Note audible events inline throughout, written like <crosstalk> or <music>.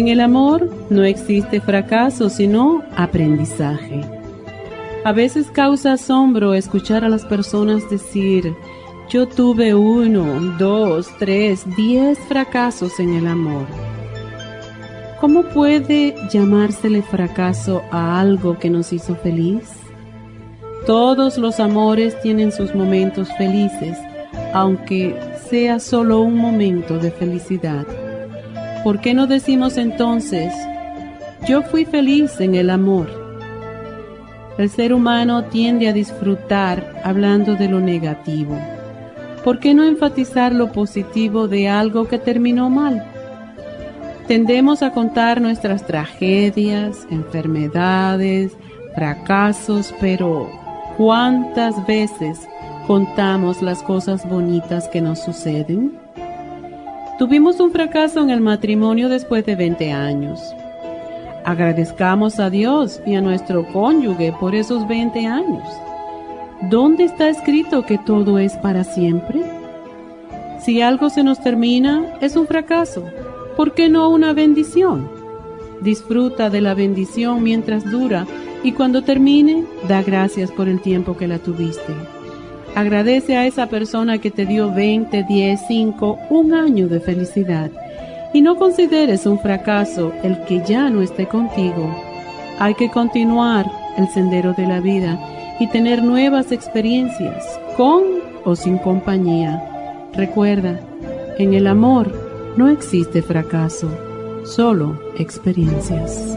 En el amor no existe fracaso, sino aprendizaje. A veces causa asombro escuchar a las personas decir, yo tuve uno, dos, tres, diez fracasos en el amor. ¿Cómo puede llamársele fracaso a algo que nos hizo feliz? Todos los amores tienen sus momentos felices, aunque sea solo un momento de felicidad. ¿Por qué no decimos entonces, yo fui feliz en el amor? El ser humano tiende a disfrutar hablando de lo negativo. ¿Por qué no enfatizar lo positivo de algo que terminó mal? Tendemos a contar nuestras tragedias, enfermedades, fracasos, pero ¿cuántas veces contamos las cosas bonitas que nos suceden? Tuvimos un fracaso en el matrimonio después de 20 años. Agradezcamos a Dios y a nuestro cónyuge por esos 20 años. ¿Dónde está escrito que todo es para siempre? Si algo se nos termina, es un fracaso. ¿Por qué no una bendición? Disfruta de la bendición mientras dura y cuando termine, da gracias por el tiempo que la tuviste. Agradece a esa persona que te dio 20, 10, 5, un año de felicidad. Y no consideres un fracaso el que ya no esté contigo. Hay que continuar el sendero de la vida y tener nuevas experiencias, con o sin compañía. Recuerda, en el amor no existe fracaso, solo experiencias.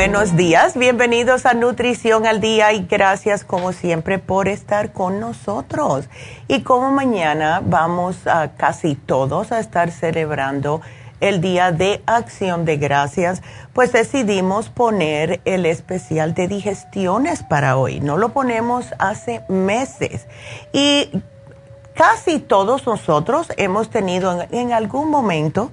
Buenos días, bienvenidos a Nutrición al Día y gracias como siempre por estar con nosotros. Y como mañana vamos a casi todos a estar celebrando el Día de Acción de Gracias, pues decidimos poner el especial de digestiones para hoy. No lo ponemos hace meses. Y casi todos nosotros hemos tenido en, en algún momento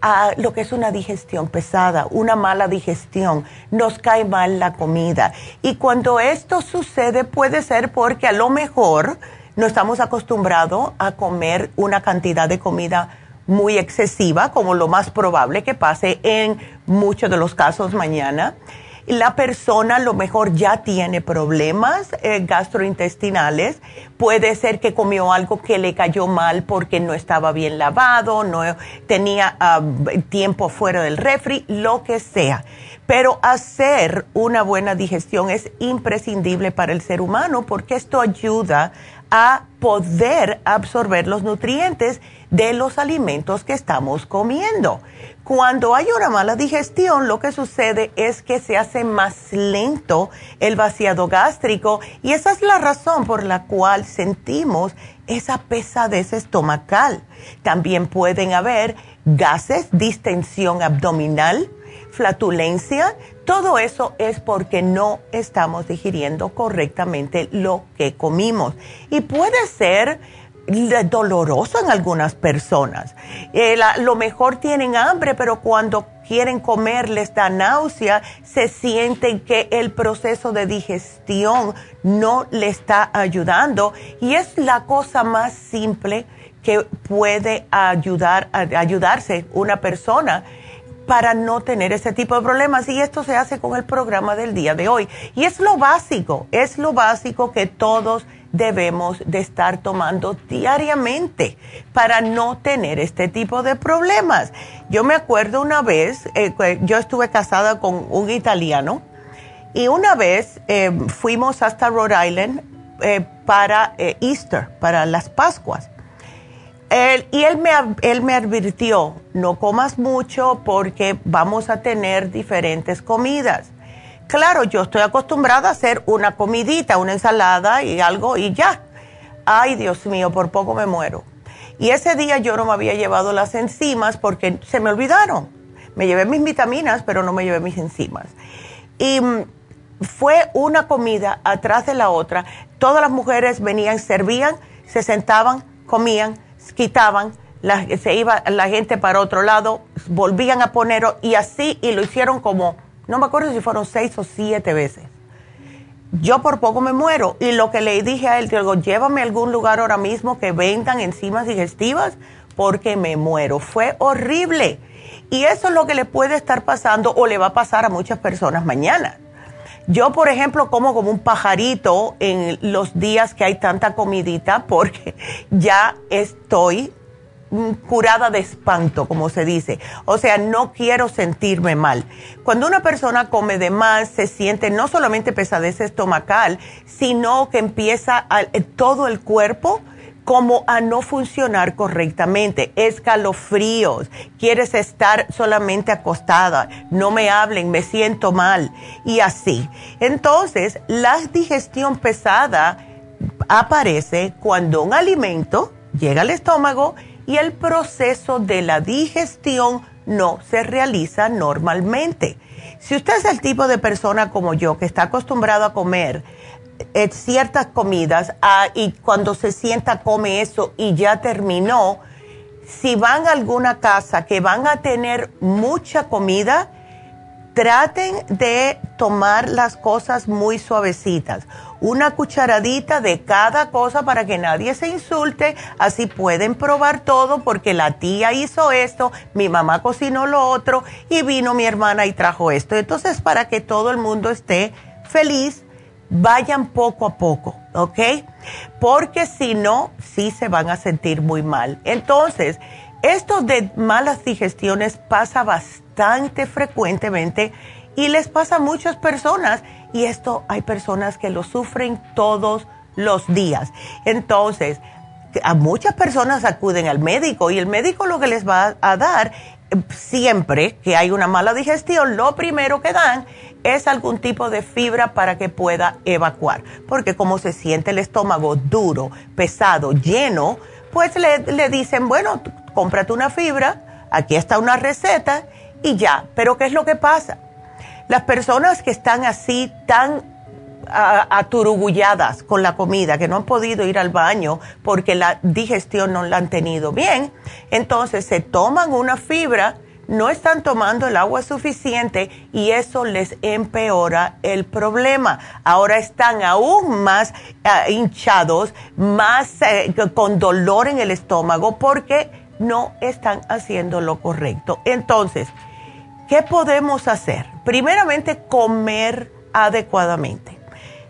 a lo que es una digestión pesada, una mala digestión, nos cae mal la comida. Y cuando esto sucede puede ser porque a lo mejor no estamos acostumbrados a comer una cantidad de comida muy excesiva, como lo más probable que pase en muchos de los casos mañana. La persona a lo mejor ya tiene problemas eh, gastrointestinales, puede ser que comió algo que le cayó mal porque no estaba bien lavado, no tenía ah, tiempo fuera del refri, lo que sea. Pero hacer una buena digestión es imprescindible para el ser humano porque esto ayuda a poder absorber los nutrientes de los alimentos que estamos comiendo. Cuando hay una mala digestión, lo que sucede es que se hace más lento el vaciado gástrico y esa es la razón por la cual sentimos esa pesadez estomacal. También pueden haber gases, distensión abdominal, flatulencia, todo eso es porque no estamos digiriendo correctamente lo que comimos. Y puede ser doloroso en algunas personas. Eh, lo mejor tienen hambre, pero cuando quieren comer les da náusea, se sienten que el proceso de digestión no le está ayudando y es la cosa más simple que puede ayudar ayudarse una persona para no tener ese tipo de problemas y esto se hace con el programa del día de hoy. Y es lo básico, es lo básico que todos debemos de estar tomando diariamente para no tener este tipo de problemas. Yo me acuerdo una vez, eh, yo estuve casada con un italiano y una vez eh, fuimos hasta Rhode Island eh, para Easter, para las Pascuas. y él me, él me advirtió, no comas mucho porque vamos a tener diferentes comidas. Claro, yo estoy acostumbrada a hacer una comidita, una ensalada y algo y ya. Ay, Dios mío, por poco me muero. Y ese día yo no me había llevado las enzimas porque se me olvidaron. Me llevé mis vitaminas, pero no me llevé mis enzimas. Y mm, fue una comida atrás de la otra. Todas las mujeres venían, servían, se sentaban, comían, quitaban, se iba la gente para otro lado, volvían a poner y así, y lo hicieron como no me acuerdo si fueron seis o siete veces. Yo por poco me muero. Y lo que le dije a él, digo, llévame a algún lugar ahora mismo que vendan enzimas digestivas porque me muero. Fue horrible. Y eso es lo que le puede estar pasando o le va a pasar a muchas personas mañana. Yo, por ejemplo, como como un pajarito en los días que hay tanta comidita porque ya estoy curada de espanto, como se dice. O sea, no quiero sentirme mal. Cuando una persona come de más, se siente no solamente pesadez estomacal, sino que empieza eh, todo el cuerpo como a no funcionar correctamente, escalofríos, quieres estar solamente acostada, no me hablen, me siento mal y así. Entonces, la digestión pesada aparece cuando un alimento llega al estómago y el proceso de la digestión no se realiza normalmente. Si usted es el tipo de persona como yo que está acostumbrado a comer eh, ciertas comidas ah, y cuando se sienta come eso y ya terminó, si van a alguna casa que van a tener mucha comida, traten de tomar las cosas muy suavecitas. Una cucharadita de cada cosa para que nadie se insulte. Así pueden probar todo porque la tía hizo esto, mi mamá cocinó lo otro y vino mi hermana y trajo esto. Entonces, para que todo el mundo esté feliz, vayan poco a poco, ¿ok? Porque si no, sí se van a sentir muy mal. Entonces, esto de malas digestiones pasa bastante frecuentemente y les pasa a muchas personas y esto hay personas que lo sufren todos los días. Entonces, a muchas personas acuden al médico y el médico lo que les va a dar siempre que hay una mala digestión, lo primero que dan es algún tipo de fibra para que pueda evacuar, porque como se siente el estómago duro, pesado, lleno, pues le, le dicen, bueno, cómprate una fibra, aquí está una receta y ya. Pero ¿qué es lo que pasa? Las personas que están así tan aturugulladas con la comida, que no han podido ir al baño porque la digestión no la han tenido bien, entonces se toman una fibra, no están tomando el agua suficiente y eso les empeora el problema. Ahora están aún más ah, hinchados, más eh, con dolor en el estómago porque no están haciendo lo correcto. Entonces, ¿qué podemos hacer? primeramente comer adecuadamente.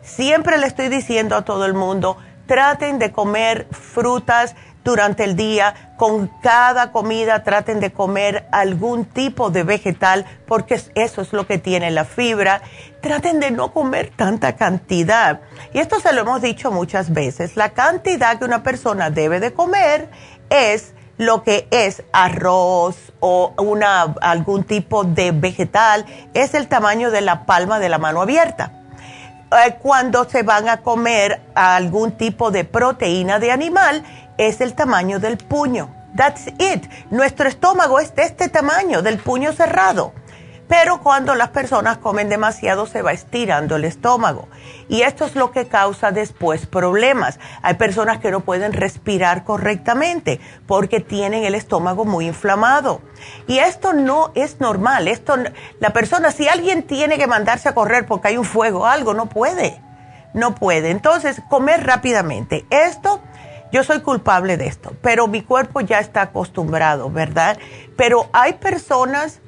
Siempre le estoy diciendo a todo el mundo, traten de comer frutas durante el día, con cada comida traten de comer algún tipo de vegetal porque eso es lo que tiene la fibra. Traten de no comer tanta cantidad. Y esto se lo hemos dicho muchas veces. La cantidad que una persona debe de comer es lo que es arroz o una, algún tipo de vegetal, es el tamaño de la palma de la mano abierta. Eh, cuando se van a comer algún tipo de proteína de animal, es el tamaño del puño. That's it. Nuestro estómago es de este tamaño, del puño cerrado. Pero cuando las personas comen demasiado se va estirando el estómago. Y esto es lo que causa después problemas. Hay personas que no pueden respirar correctamente porque tienen el estómago muy inflamado. Y esto no es normal. Esto, la persona, si alguien tiene que mandarse a correr porque hay un fuego algo, no puede. No puede. Entonces, comer rápidamente. Esto yo soy culpable de esto, pero mi cuerpo ya está acostumbrado, ¿verdad? Pero hay personas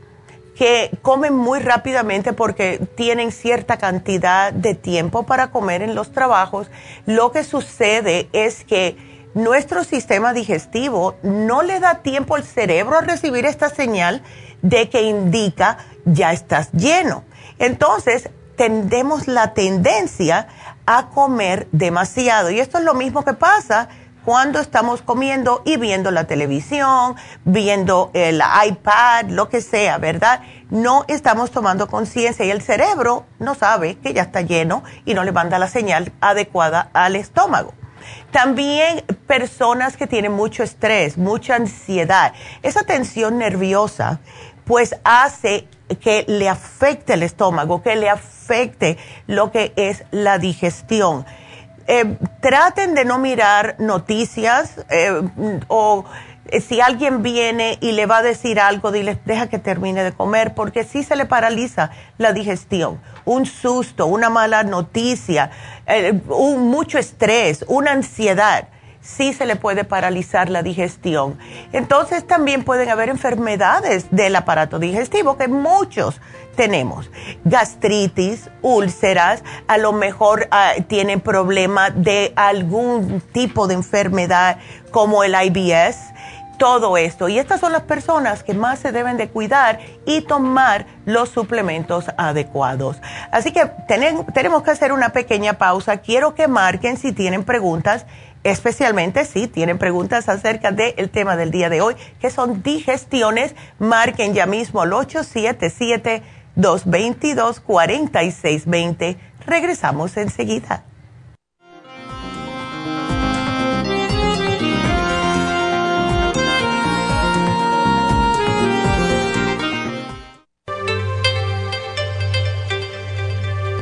que comen muy rápidamente porque tienen cierta cantidad de tiempo para comer en los trabajos. Lo que sucede es que nuestro sistema digestivo no le da tiempo al cerebro a recibir esta señal de que indica ya estás lleno. Entonces, tendemos la tendencia a comer demasiado. Y esto es lo mismo que pasa cuando estamos comiendo y viendo la televisión, viendo el iPad, lo que sea, ¿verdad? No estamos tomando conciencia y el cerebro no sabe que ya está lleno y no le manda la señal adecuada al estómago. También personas que tienen mucho estrés, mucha ansiedad, esa tensión nerviosa, pues hace que le afecte el estómago, que le afecte lo que es la digestión eh, traten de no mirar noticias eh, o eh, si alguien viene y le va a decir algo, dile, deja que termine de comer, porque sí se le paraliza la digestión. Un susto, una mala noticia, un, mucho estrés, una ansiedad sí se le puede paralizar la digestión. Entonces también pueden haber enfermedades del aparato digestivo que muchos tenemos. Gastritis, úlceras, a lo mejor ah, tienen problema de algún tipo de enfermedad como el IBS todo esto. Y estas son las personas que más se deben de cuidar y tomar los suplementos adecuados. Así que tenemos que hacer una pequeña pausa. Quiero que marquen si tienen preguntas especialmente si tienen preguntas acerca del tema del día de hoy, que son digestiones, marquen ya mismo al 877-222-4620. Regresamos enseguida.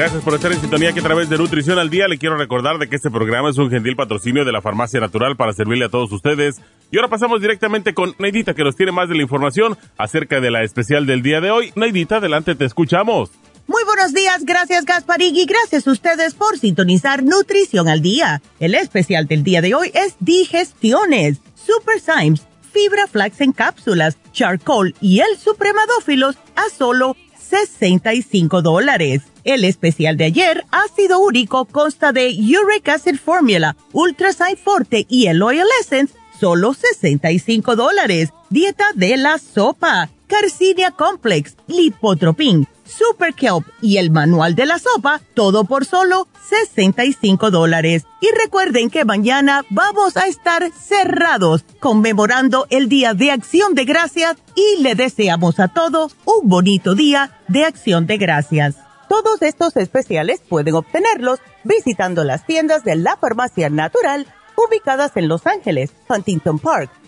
Gracias por estar en sintonía que a través de Nutrición al Día le quiero recordar de que este programa es un gentil patrocinio de la Farmacia Natural para servirle a todos ustedes. Y ahora pasamos directamente con Neidita que nos tiene más de la información acerca de la especial del día de hoy. Neidita, adelante, te escuchamos. Muy buenos días, gracias Gasparigui, gracias a ustedes por sintonizar Nutrición al Día. El especial del día de hoy es Digestiones, Super Symes, Fibra Flax en cápsulas, Charcoal y el Supremadófilos a solo 65 dólares. El especial de ayer, ácido úrico, consta de Uric Acid Formula, Ultrasign Forte y el Oil Essence, solo 65 dólares. Dieta de la sopa, Carcinia Complex, Lipotropin, Super Kelp y el manual de la sopa, todo por solo 65 dólares. Y recuerden que mañana vamos a estar cerrados conmemorando el Día de Acción de Gracias y le deseamos a todos un bonito día de Acción de Gracias. Todos estos especiales pueden obtenerlos visitando las tiendas de la Farmacia Natural ubicadas en Los Ángeles, Huntington Park,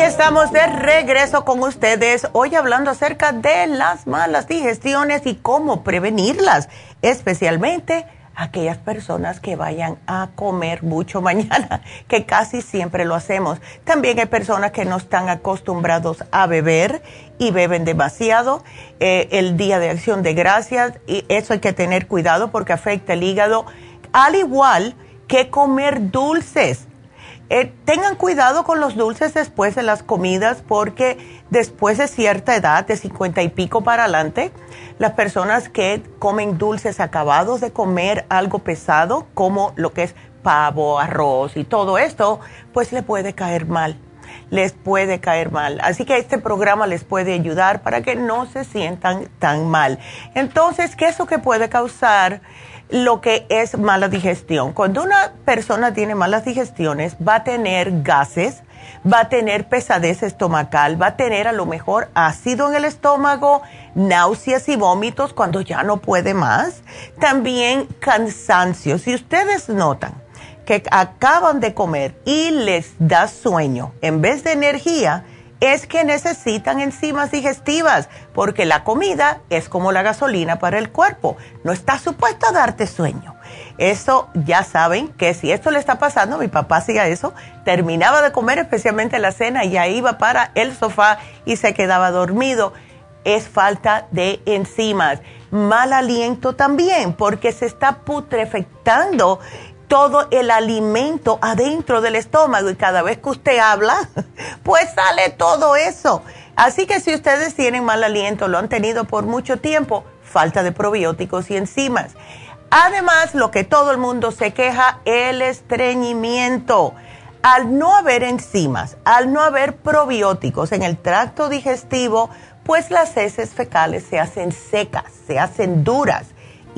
Estamos de regreso con ustedes hoy hablando acerca de las malas digestiones y cómo prevenirlas, especialmente aquellas personas que vayan a comer mucho <laughs> mañana, que casi siempre lo hacemos. También hay personas que no están acostumbrados a beber y beben demasiado. Eh, el día de acción de gracias, y eso hay que tener cuidado porque afecta el hígado, al igual que comer dulces eh, tengan cuidado con los dulces después de las comidas porque después de cierta edad, de 50 y pico para adelante, las personas que comen dulces acabados de comer algo pesado, como lo que es pavo, arroz y todo esto, pues le puede caer mal, les puede caer mal. Así que este programa les puede ayudar para que no se sientan tan mal. Entonces, ¿qué es lo que puede causar? Lo que es mala digestión. Cuando una persona tiene malas digestiones, va a tener gases, va a tener pesadez estomacal, va a tener a lo mejor ácido en el estómago, náuseas y vómitos cuando ya no puede más. También cansancio. Si ustedes notan que acaban de comer y les da sueño en vez de energía, es que necesitan enzimas digestivas, porque la comida es como la gasolina para el cuerpo, no está supuesto a darte sueño. Eso ya saben que si esto le está pasando, mi papá hacía eso, terminaba de comer especialmente la cena y ya iba para el sofá y se quedaba dormido. Es falta de enzimas. Mal aliento también, porque se está putrefectando todo el alimento adentro del estómago y cada vez que usted habla, <laughs> pues sale todo eso. Así que si ustedes tienen mal aliento, lo han tenido por mucho tiempo, falta de probióticos y enzimas. Además, lo que todo el mundo se queja, el estreñimiento. Al no haber enzimas, al no haber probióticos en el tracto digestivo, pues las heces fecales se hacen secas, se hacen duras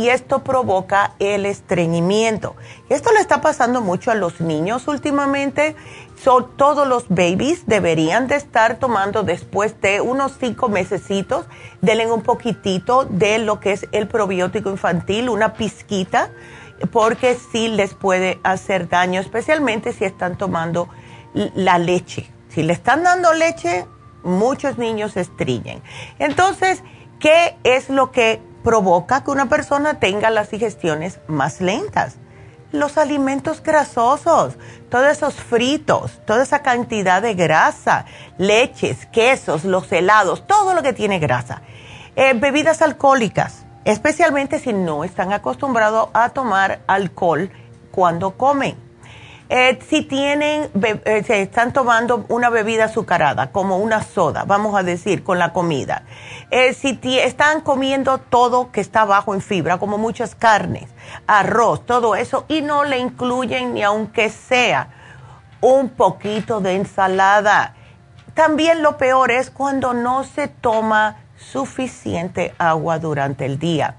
y esto provoca el estreñimiento. Esto le está pasando mucho a los niños últimamente. Son todos los babies deberían de estar tomando después de unos cinco mesecitos, denle un poquitito de lo que es el probiótico infantil, una pizquita, porque sí les puede hacer daño, especialmente si están tomando la leche. Si le están dando leche, muchos niños se estreñen. Entonces, ¿qué es lo que provoca que una persona tenga las digestiones más lentas. Los alimentos grasosos, todos esos fritos, toda esa cantidad de grasa, leches, quesos, los helados, todo lo que tiene grasa. Eh, bebidas alcohólicas, especialmente si no están acostumbrados a tomar alcohol cuando comen eh, si tienen, eh, se están tomando una bebida azucarada, como una soda, vamos a decir, con la comida. Eh, si están comiendo todo que está bajo en fibra, como muchas carnes, arroz, todo eso, y no le incluyen ni aunque sea un poquito de ensalada. También lo peor es cuando no se toma suficiente agua durante el día.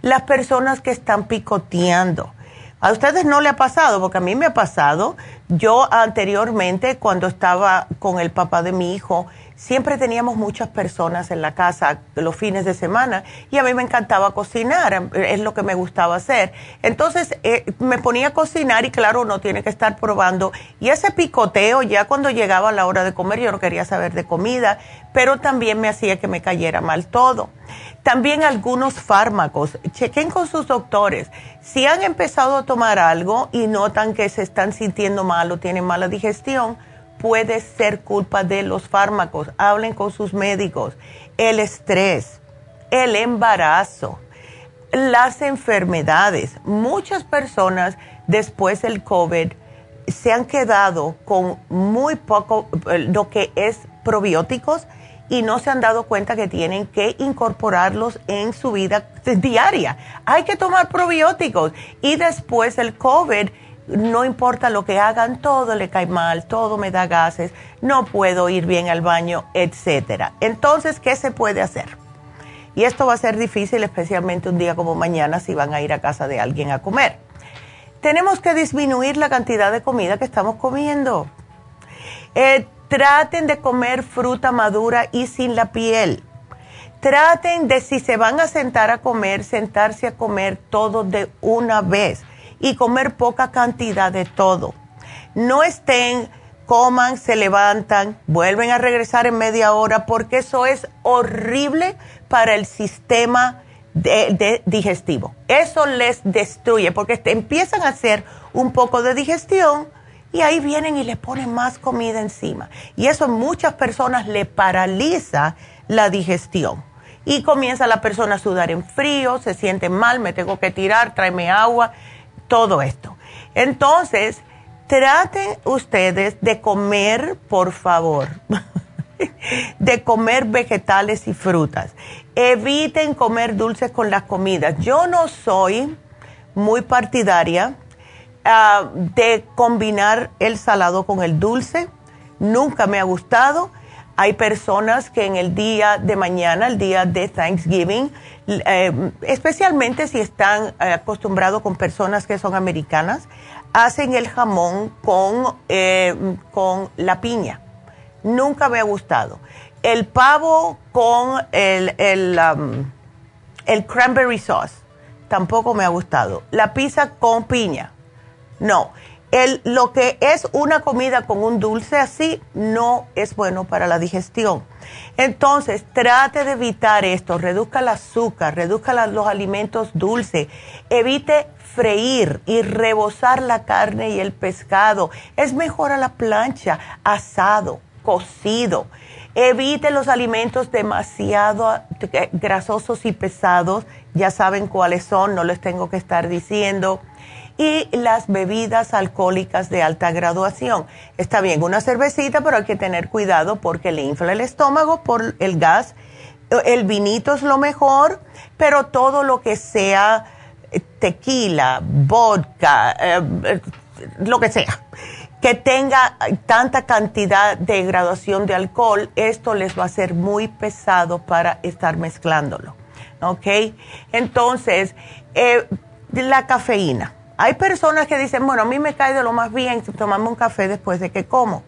Las personas que están picoteando, a ustedes no le ha pasado, porque a mí me ha pasado. Yo anteriormente, cuando estaba con el papá de mi hijo, siempre teníamos muchas personas en la casa los fines de semana y a mí me encantaba cocinar, es lo que me gustaba hacer. Entonces eh, me ponía a cocinar y claro, uno tiene que estar probando. Y ese picoteo, ya cuando llegaba la hora de comer, yo no quería saber de comida, pero también me hacía que me cayera mal todo. También algunos fármacos. Chequen con sus doctores. Si han empezado a tomar algo y notan que se están sintiendo mal o tienen mala digestión, puede ser culpa de los fármacos. Hablen con sus médicos. El estrés, el embarazo, las enfermedades. Muchas personas después del COVID se han quedado con muy poco, eh, lo que es probióticos, y no se han dado cuenta que tienen que incorporarlos en su vida diaria. Hay que tomar probióticos y después del COVID, no importa lo que hagan, todo le cae mal, todo me da gases, no puedo ir bien al baño, etcétera. Entonces, ¿qué se puede hacer? Y esto va a ser difícil, especialmente un día como mañana, si van a ir a casa de alguien a comer tenemos que disminuir la cantidad de comida que estamos comiendo. Eh, traten de comer fruta madura y sin la piel. Traten de si se van a sentar a comer, sentarse a comer todo de una vez y comer poca cantidad de todo. No estén, coman, se levantan, vuelven a regresar en media hora porque eso es horrible para el sistema de, digestivo. Eso les destruye porque empiezan a hacer un poco de digestión y ahí vienen y le ponen más comida encima. Y eso muchas personas le paraliza la digestión. Y comienza la persona a sudar en frío, se siente mal, me tengo que tirar, tráeme agua, todo esto. Entonces, traten ustedes de comer, por favor, <laughs> de comer vegetales y frutas eviten comer dulces con las comidas. Yo no soy muy partidaria ah, de combinar el salado con el dulce. Nunca me ha gustado. Hay personas que en el día de mañana, el día de Thanksgiving, eh, especialmente si están eh, acostumbrados con personas que son americanas, hacen el jamón con, eh, con la piña. Nunca me ha gustado el pavo con el, el, um, el cranberry sauce tampoco me ha gustado. La pizza con piña, no. El, lo que es una comida con un dulce así no es bueno para la digestión. Entonces, trate de evitar esto, reduzca el azúcar, reduzca los alimentos dulces, evite freír y rebozar la carne y el pescado. Es mejor a la plancha, asado, cocido. Evite los alimentos demasiado eh, grasosos y pesados, ya saben cuáles son, no les tengo que estar diciendo. Y las bebidas alcohólicas de alta graduación. Está bien, una cervecita, pero hay que tener cuidado porque le infla el estómago por el gas. El vinito es lo mejor, pero todo lo que sea eh, tequila, vodka, eh, lo que sea que tenga tanta cantidad de graduación de alcohol, esto les va a ser muy pesado para estar mezclándolo. ¿Ok? Entonces, eh, la cafeína. Hay personas que dicen, bueno, a mí me cae de lo más bien tomarme un café después de que como.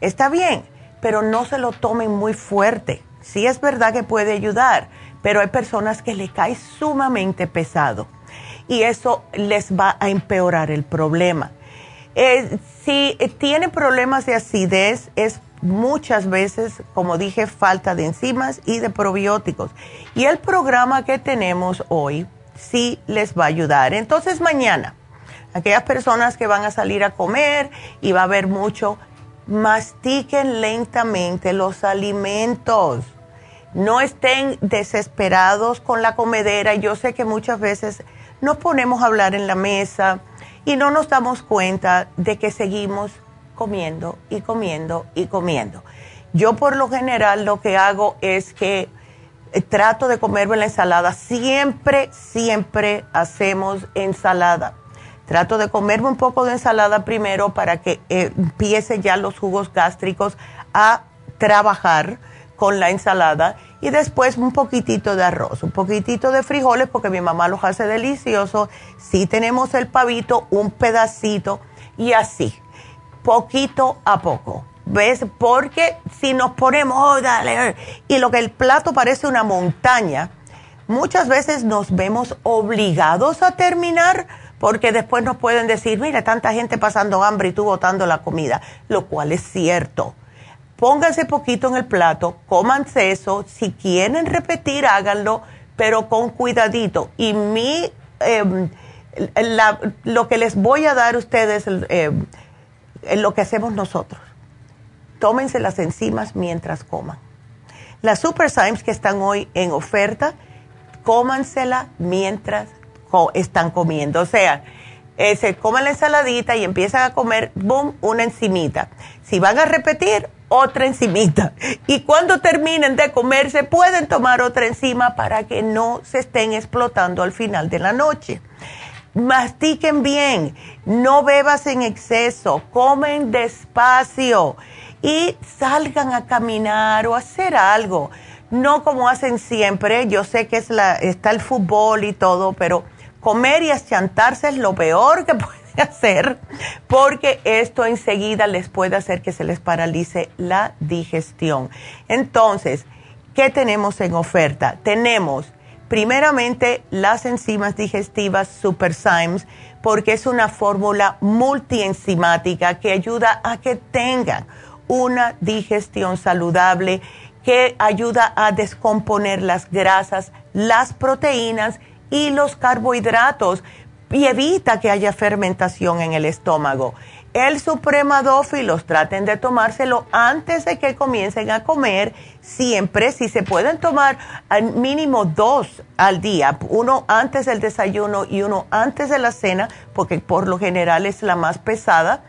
Está bien, pero no se lo tomen muy fuerte. Sí es verdad que puede ayudar, pero hay personas que le cae sumamente pesado y eso les va a empeorar el problema. Eh, si tiene problemas de acidez, es muchas veces, como dije, falta de enzimas y de probióticos. Y el programa que tenemos hoy sí les va a ayudar. Entonces mañana, aquellas personas que van a salir a comer y va a haber mucho, mastiquen lentamente los alimentos. No estén desesperados con la comedera. Yo sé que muchas veces nos ponemos a hablar en la mesa y no nos damos cuenta de que seguimos comiendo y comiendo y comiendo. Yo por lo general lo que hago es que eh, trato de comerme la ensalada. Siempre, siempre hacemos ensalada. Trato de comerme un poco de ensalada primero para que eh, empiece ya los jugos gástricos a trabajar con la ensalada y después un poquitito de arroz, un poquitito de frijoles porque mi mamá los hace deliciosos. Si tenemos el pavito, un pedacito y así, poquito a poco. ¿Ves? Porque si nos ponemos, oh, y lo que el plato parece una montaña, muchas veces nos vemos obligados a terminar porque después nos pueden decir, mira, tanta gente pasando hambre y tú botando la comida, lo cual es cierto pónganse poquito en el plato, cómanse eso, si quieren repetir, háganlo, pero con cuidadito. Y mi, em, lo que les voy a dar a ustedes, es em, lo que hacemos nosotros. tómense las enzimas mientras coman. Las Super Symes que están hoy en oferta, cómansela mientras están comiendo. O sea, eh, se comen la ensaladita y empiezan a comer, boom, una encimita. Si van a repetir, otra encimita. Y cuando terminen de comer, se pueden tomar otra encima para que no se estén explotando al final de la noche. Mastiquen bien, no bebas en exceso, comen despacio y salgan a caminar o hacer algo. No como hacen siempre, yo sé que está el fútbol y todo, pero comer y achantarse es lo peor que <laughs> puede hacer porque esto enseguida les puede hacer que se les paralice la digestión. Entonces, ¿qué tenemos en oferta? Tenemos primeramente las enzimas digestivas Super Symes porque es una fórmula multienzimática que ayuda a que tengan una digestión saludable, que ayuda a descomponer las grasas, las proteínas y los carbohidratos y evita que haya fermentación en el estómago. El supremadófilos, traten de tomárselo antes de que comiencen a comer, siempre, si se pueden tomar al mínimo dos al día, uno antes del desayuno y uno antes de la cena, porque por lo general es la más pesada,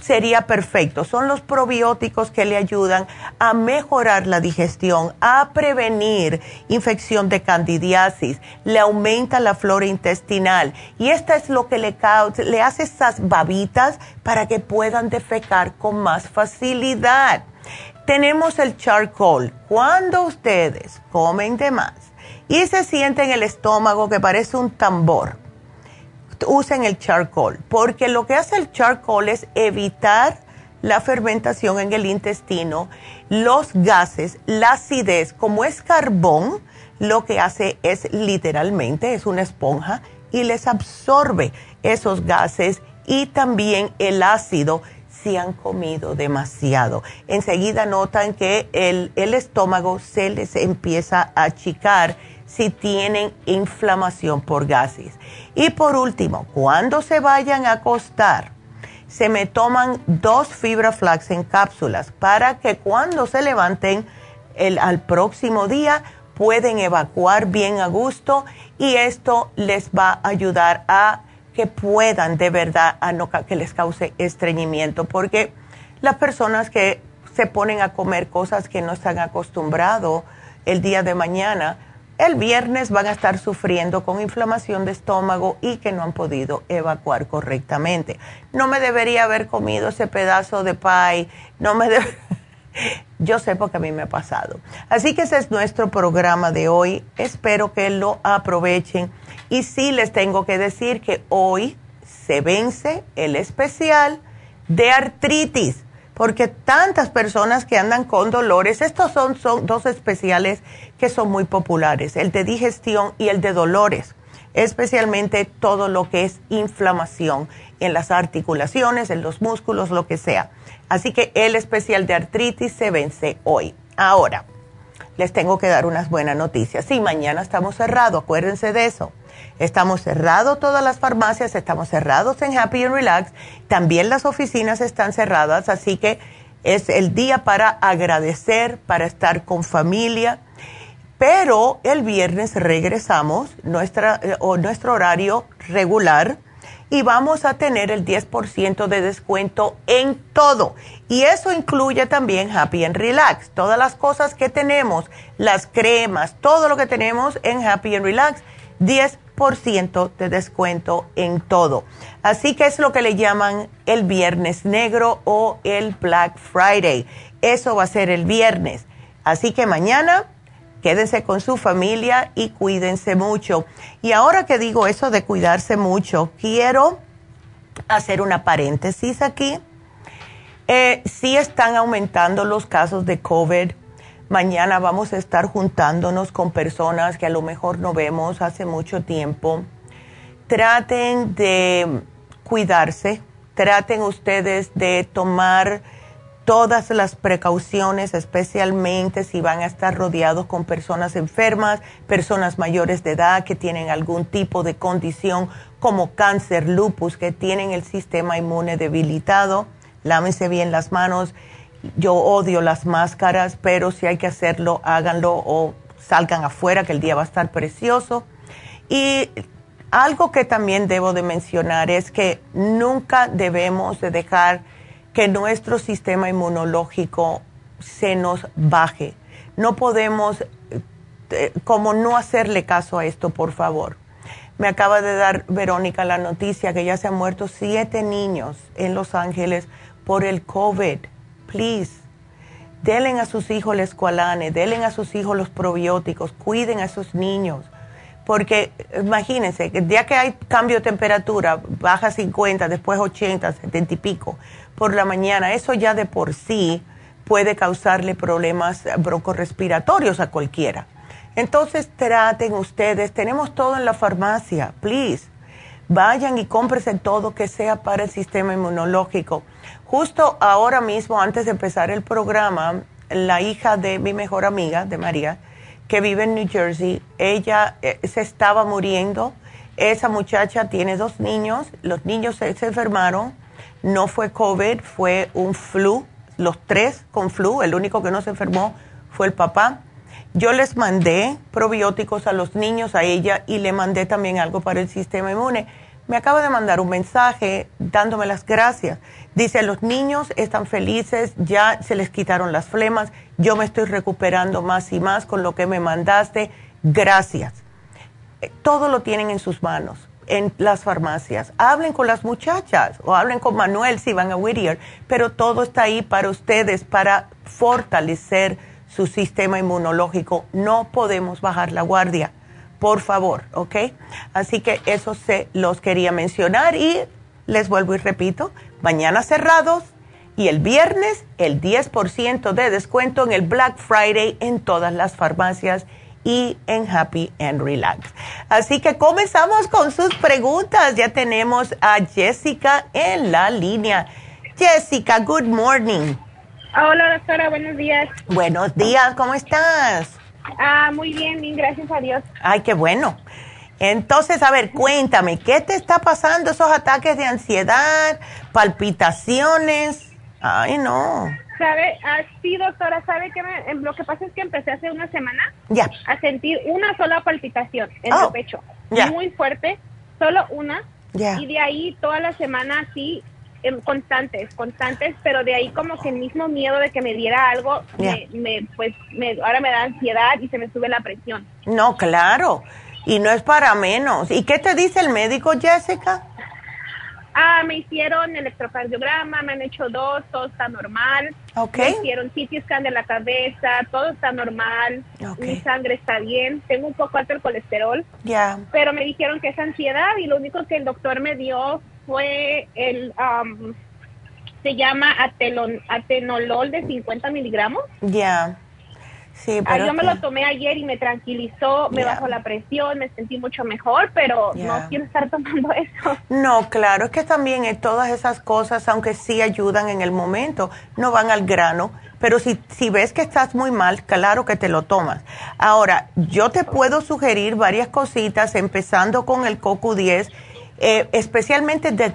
sería perfecto. Son los probióticos que le ayudan a mejorar la digestión, a prevenir infección de candidiasis, le aumenta la flora intestinal y esta es lo que le, le hace esas babitas para que puedan defecar con más facilidad. Tenemos el charcoal. Cuando ustedes comen de más y se sienten el estómago que parece un tambor, usen el charcoal, porque lo que hace el charcoal es evitar la fermentación en el intestino, los gases, la acidez, como es carbón, lo que hace es literalmente, es una esponja y les absorbe esos gases y también el ácido si han comido demasiado. Enseguida notan que el, el estómago se les empieza a achicar si tienen inflamación por gases. Y por último, cuando se vayan a acostar, se me toman dos fibra flax en cápsulas para que cuando se levanten el, al próximo día pueden evacuar bien a gusto y esto les va a ayudar a que puedan de verdad a no que les cause estreñimiento porque las personas que se ponen a comer cosas que no están acostumbrados el día de mañana el viernes van a estar sufriendo con inflamación de estómago y que no han podido evacuar correctamente. No me debería haber comido ese pedazo de pie, no me <laughs> Yo sé porque a mí me ha pasado. Así que ese es nuestro programa de hoy. Espero que lo aprovechen. Y sí les tengo que decir que hoy se vence el especial de artritis porque tantas personas que andan con dolores, estos son, son dos especiales que son muy populares, el de digestión y el de dolores, especialmente todo lo que es inflamación en las articulaciones, en los músculos, lo que sea. Así que el especial de artritis se vence hoy. Ahora, les tengo que dar unas buenas noticias. Sí, mañana estamos cerrados, acuérdense de eso. Estamos cerrados todas las farmacias, estamos cerrados en Happy and Relax, también las oficinas están cerradas, así que es el día para agradecer, para estar con familia. Pero el viernes regresamos nuestra, eh, o nuestro horario regular y vamos a tener el 10% de descuento en todo. Y eso incluye también Happy and Relax. Todas las cosas que tenemos, las cremas, todo lo que tenemos en Happy and Relax, 10% de descuento en todo. Así que es lo que le llaman el viernes negro o el Black Friday. Eso va a ser el viernes. Así que mañana quédense con su familia y cuídense mucho. Y ahora que digo eso de cuidarse mucho, quiero hacer una paréntesis aquí. Eh, sí están aumentando los casos de COVID. Mañana vamos a estar juntándonos con personas que a lo mejor no vemos hace mucho tiempo. Traten de cuidarse, traten ustedes de tomar todas las precauciones, especialmente si van a estar rodeados con personas enfermas, personas mayores de edad que tienen algún tipo de condición como cáncer, lupus, que tienen el sistema inmune debilitado. Lámense bien las manos Yo odio las máscaras, pero si hay que hacerlo, háganlo o salgan afuera, que el día va a estar precioso. Y algo que también debo de mencionar es que nunca debemos de dejar que nuestro sistema inmunológico se nos baje. No podemos, eh, como no hacerle caso a esto, por favor. Me acaba de dar Verónica la noticia que ya se han muerto siete niños en Los Ángeles por el COVID. Please, denle a sus hijos el escualane, denle a sus hijos los probióticos, cuiden a esos niños. Porque imagínense, el día que hay cambio de temperatura, baja 50, después 80, 70 y pico por la mañana, eso ya de por sí puede causarle problemas broncorespiratorios a cualquiera. Entonces traten ustedes, tenemos todo en la farmacia, please. Vayan y cómprense todo que sea para el sistema inmunológico. Justo ahora mismo, antes de empezar el programa, la hija de mi mejor amiga, de María, que vive en New Jersey, ella eh, se estaba muriendo. Esa muchacha tiene dos niños, los niños se, se enfermaron, no fue COVID, fue un flu, los tres con flu, el único que no se enfermó fue el papá. Yo les mandé probióticos a los niños, a ella, y le mandé también algo para el sistema inmune. Me acaba de mandar un mensaje dándome las gracias. Dice, los niños están felices, ya se les quitaron las flemas, yo me estoy recuperando más y más con lo que me mandaste. Gracias. Eh, todo lo tienen en sus manos, en las farmacias. Hablen con las muchachas o hablen con Manuel si van a Whittier, pero todo está ahí para ustedes, para fortalecer su sistema inmunológico. No podemos bajar la guardia, por favor, ¿ok? Así que eso se los quería mencionar y les vuelvo y repito, mañana cerrados y el viernes el 10% de descuento en el Black Friday en todas las farmacias y en Happy and Relax. Así que comenzamos con sus preguntas. Ya tenemos a Jessica en la línea. Jessica, good morning. Hola, doctora, buenos días. Buenos días, ¿cómo estás? Ah, muy bien, bien, gracias a Dios. Ay, qué bueno. Entonces, a ver, cuéntame, ¿qué te está pasando? ¿Esos ataques de ansiedad, palpitaciones? Ay, no. ¿Sabe? Ah, sí, doctora, ¿sabe qué? Me, lo que pasa es que empecé hace una semana ya. a sentir una sola palpitación en el oh, pecho. Muy fuerte, solo una. Y de ahí toda la semana sí Em, constantes, constantes, pero de ahí como que el mismo miedo de que me diera algo, me, pues me, ahora me da ansiedad y se me sube la presión. No, claro, y no es para menos. ¿Y qué te dice el médico, Jessica? Ah, me hicieron electrocardiograma, me han hecho dos, todo está normal. Okay. Me hicieron CT scan de la cabeza, todo está normal. Mi sangre está bien. Tengo un poco alto el colesterol. Ya. Pero me dijeron que es ansiedad y lo único que el doctor me dio fue el, se llama atelon, atenolol de 50 miligramos. Ya. Sí, ah, pero yo me lo tomé ayer y me tranquilizó, me bajó la presión, me sentí mucho mejor, pero no quiero estar <laughs> tomando eso. No, claro, es que también todas esas cosas, aunque sí ayudan en el momento, no van al grano, pero si, si ves que estás muy mal, claro que te lo tomas. Ahora, yo te puedo sugerir varias cositas, empezando con el CoQ10 eh, especialmente de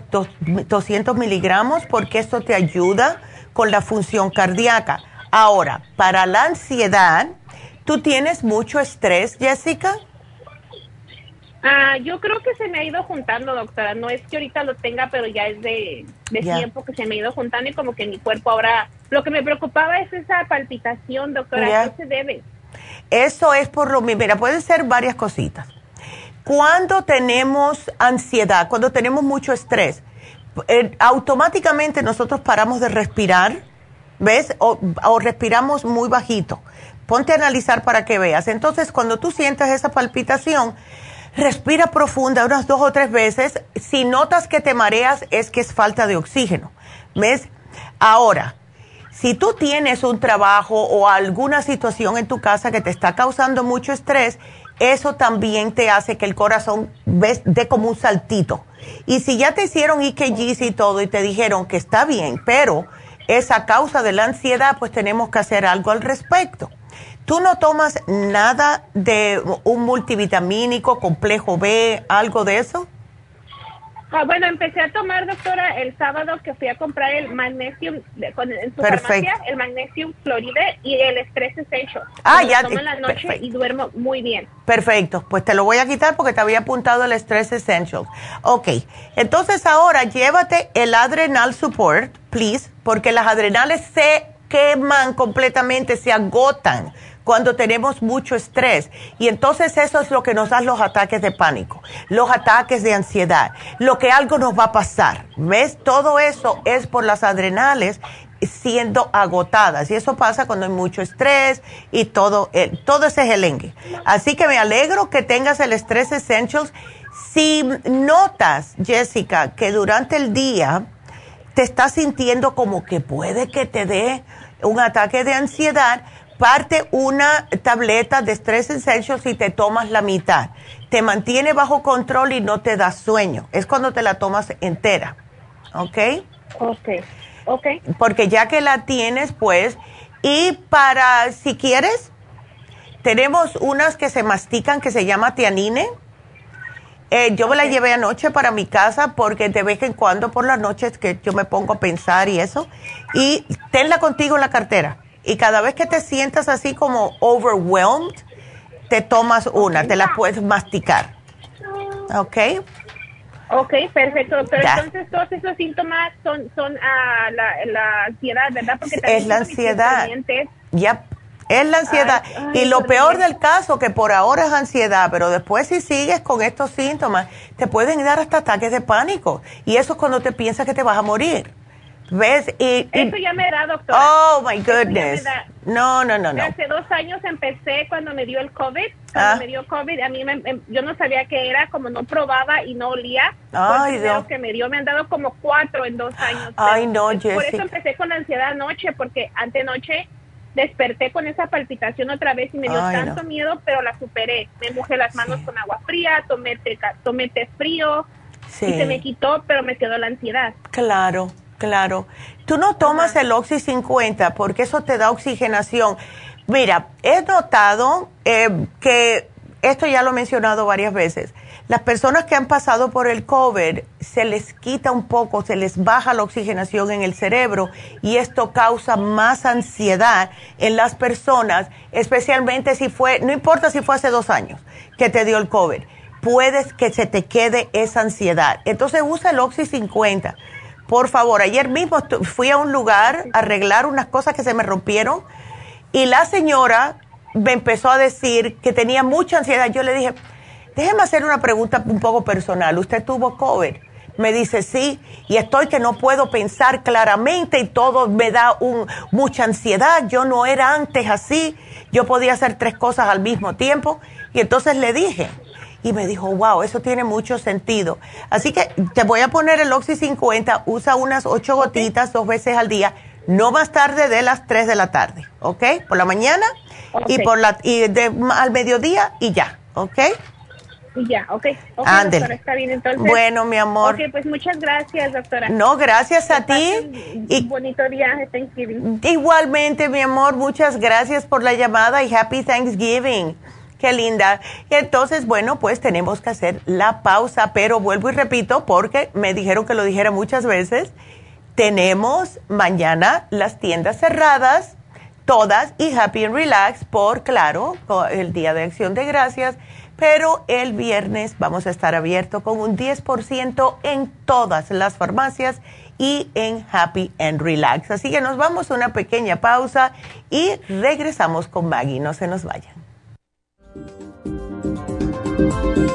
200 miligramos, porque esto te ayuda con la función cardíaca. Ahora, para la ansiedad, ¿tú tienes mucho estrés, Jessica? Ah, yo creo que se me ha ido juntando, doctora. No es que ahorita lo tenga, pero ya es de, tiempo que se me ha ido juntando y como que mi cuerpo ahora... Lo que me preocupaba es esa palpitación, doctora. ¿A qué se debe? Eso es por lo mismo. Mira, pueden ser varias cositas. Cuando tenemos ansiedad, cuando tenemos mucho estrés, eh, automáticamente nosotros paramos de respirar, ¿ves? O, respiramos muy bajito. Ponte a analizar para que veas. Entonces, cuando tú sientes esa palpitación, respira profunda unas dos o tres veces. Si notas que te mareas, es que es falta de oxígeno. ¿Ves? Ahora, si tú tienes un trabajo o alguna situación en tu casa que te está causando mucho estrés, eso también te hace que el corazón dé como un saltito. Y si ya te hicieron EKGs y todo y te dijeron que está bien, pero esa causa de la ansiedad, pues tenemos que hacer algo al respecto. ¿Tú no tomas nada de un multivitamínico, complejo B, algo de eso? Ah, bueno, empecé a tomar, doctora, el sábado que fui a comprar el magnesium de, con, en su farmacia, el magnesium floride y el estrés essential. Ah, ya. Lo tomo en la noche y duermo muy bien. Perfecto, pues te lo voy a quitar porque te había apuntado el Stress Essentials. Ok, entonces ahora llévate el Adrenal Support, please, porque las adrenales se queman completamente, se agotan cuando tenemos mucho estrés. Y entonces eso es lo que nos da los ataques de pánico, los ataques de ansiedad, lo que algo nos va a pasar. ¿Ves? Todo eso es por las adrenales siendo agotadas. Y eso pasa cuando hay mucho estrés y todo, eh, todo ese gelengue. Así que me alegro que tengas el Stress Essentials. Si notas, Jessica, que durante el día te estás sintiendo como que puede que te dé un ataque de ansiedad, parte una tableta de Stress Essentials y te tomas la mitad. Te mantiene bajo control y no te da sueño. Es cuando te la tomas entera. ¿Ok? Ok, ok. Porque ya que la tienes, pues, y para, si quieres, tenemos unas que se mastican que se llama tianine. Eh, yo me la llevé anoche para mi casa porque de vez en cuando por las noches que yo me pongo a pensar y eso. Y tenla contigo en la cartera y cada vez que te sientas así como overwhelmed, te tomas una, te la puedes masticar. ¿Ok? Ok, perfecto. Pero entonces todos esos síntomas son, son ah, la, ansiedad, ¿verdad? Porque es la ansiedad. Ya, es la ansiedad. y lo peor del caso, que por ahora es ansiedad, pero después si sigues con estos síntomas, te pueden dar hasta ataques de pánico. Y eso es cuando te piensas que te vas a morir. ¿Ves? Y, Eso ya me da, doctora. Oh, my goodness. No, no, no, no. Hace dos años empecé cuando me dio el COVID. Cuando ah. me dio COVID, a mí me, yo no sabía qué era, como no probaba y no olía. Ay, Dios. que me dio, me han dado como cuatro en dos años. <gasps> Ay, no, Jessica. Por eso empecé con la ansiedad anoche, porque antenoche desperté con esa palpitación otra vez y me dio tanto miedo, pero la superé. Me mojé las manos con agua fría, tomé té, tomé té frío y se me quitó, pero me quedó la ansiedad. Claro. Claro. Tú no tomas el Oxy 50 porque eso te da oxigenación. Mira, he notado eh, que, esto ya lo he mencionado varias veces, las personas que han pasado por el COVID se les quita un poco, se les baja la oxigenación en el cerebro y esto causa más ansiedad en las personas, especialmente si fue, no importa si fue hace dos años que te dio el COVID, puedes que se te quede esa ansiedad. Entonces usa el Oxy 50 por favor, ayer mismo fui a un lugar a arreglar unas cosas que se me rompieron y la señora me empezó a decir que tenía mucha ansiedad. Yo le dije, déjeme hacer una pregunta un poco personal. ¿Usted tuvo COVID? Me dice, sí, y estoy que no puedo pensar claramente y todo me da un, mucha ansiedad. Yo no era antes así. Yo podía hacer tres cosas al mismo tiempo. Y entonces le dije, y me dijo, wow, eso tiene mucho sentido. Así que te voy a poner el Oxy 50, usa unas ocho gotitas dos veces al día, no más tarde de las 3 de la tarde, ¿ok? Por la mañana y por la y al mediodía y ya, ¿ok? Y ya, ok. okay está bien, entonces. Bueno, mi amor. Ok, pues muchas gracias, doctora. No, gracias a ti. Y bonito de Thanksgiving. Igualmente, mi amor, muchas gracias por la llamada y Happy Thanksgiving. Qué linda. Y entonces, bueno, pues tenemos que hacer la pausa, pero vuelvo y repito porque me dijeron que lo dijera muchas veces. Tenemos mañana las tiendas cerradas, todas, y Happy and Relax por, claro, el Día de Acción de Gracias, pero el viernes vamos a estar abierto con un 10% en todas las farmacias y en Happy and Relax. Así que nos vamos a una pequeña pausa y regresamos con Maggie. No se nos vayan. Thank you.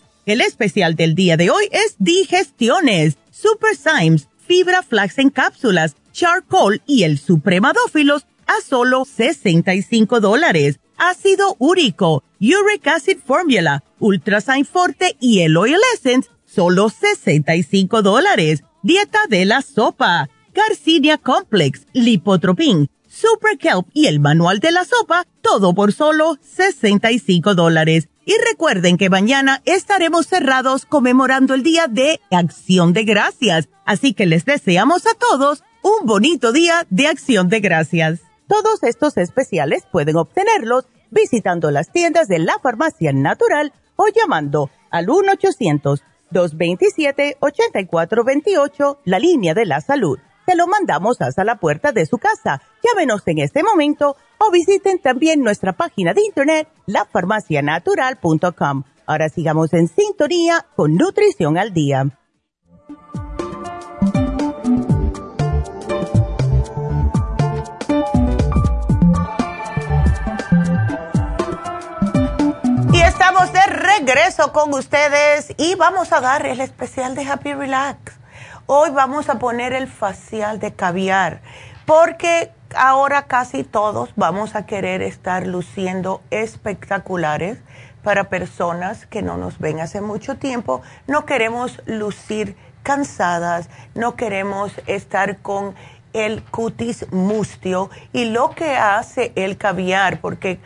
El especial del día de hoy es digestiones, Super Symes, fibra flax en cápsulas, charcoal y el supremadófilos a solo 65 dólares. Ácido úrico, uric acid formula, ultrasign forte y el oil essence solo 65 dólares. Dieta de la sopa, Garcinia Complex, Lipotropin, Super Kelp y el manual de la sopa, todo por solo 65 dólares. Y recuerden que mañana estaremos cerrados conmemorando el Día de Acción de Gracias. Así que les deseamos a todos un bonito día de Acción de Gracias. Todos estos especiales pueden obtenerlos visitando las tiendas de la Farmacia Natural o llamando al 1 800 227-8428, la línea de la salud. Te lo mandamos hasta la puerta de su casa. Llámenos en este momento o visiten también nuestra página de internet, lafarmacianatural.com. Ahora sigamos en sintonía con Nutrición al Día. estamos de regreso con ustedes y vamos a dar el especial de Happy Relax. Hoy vamos a poner el facial de caviar porque ahora casi todos vamos a querer estar luciendo espectaculares para personas que no nos ven hace mucho tiempo. No queremos lucir cansadas, no queremos estar con el cutis mustio y lo que hace el caviar, porque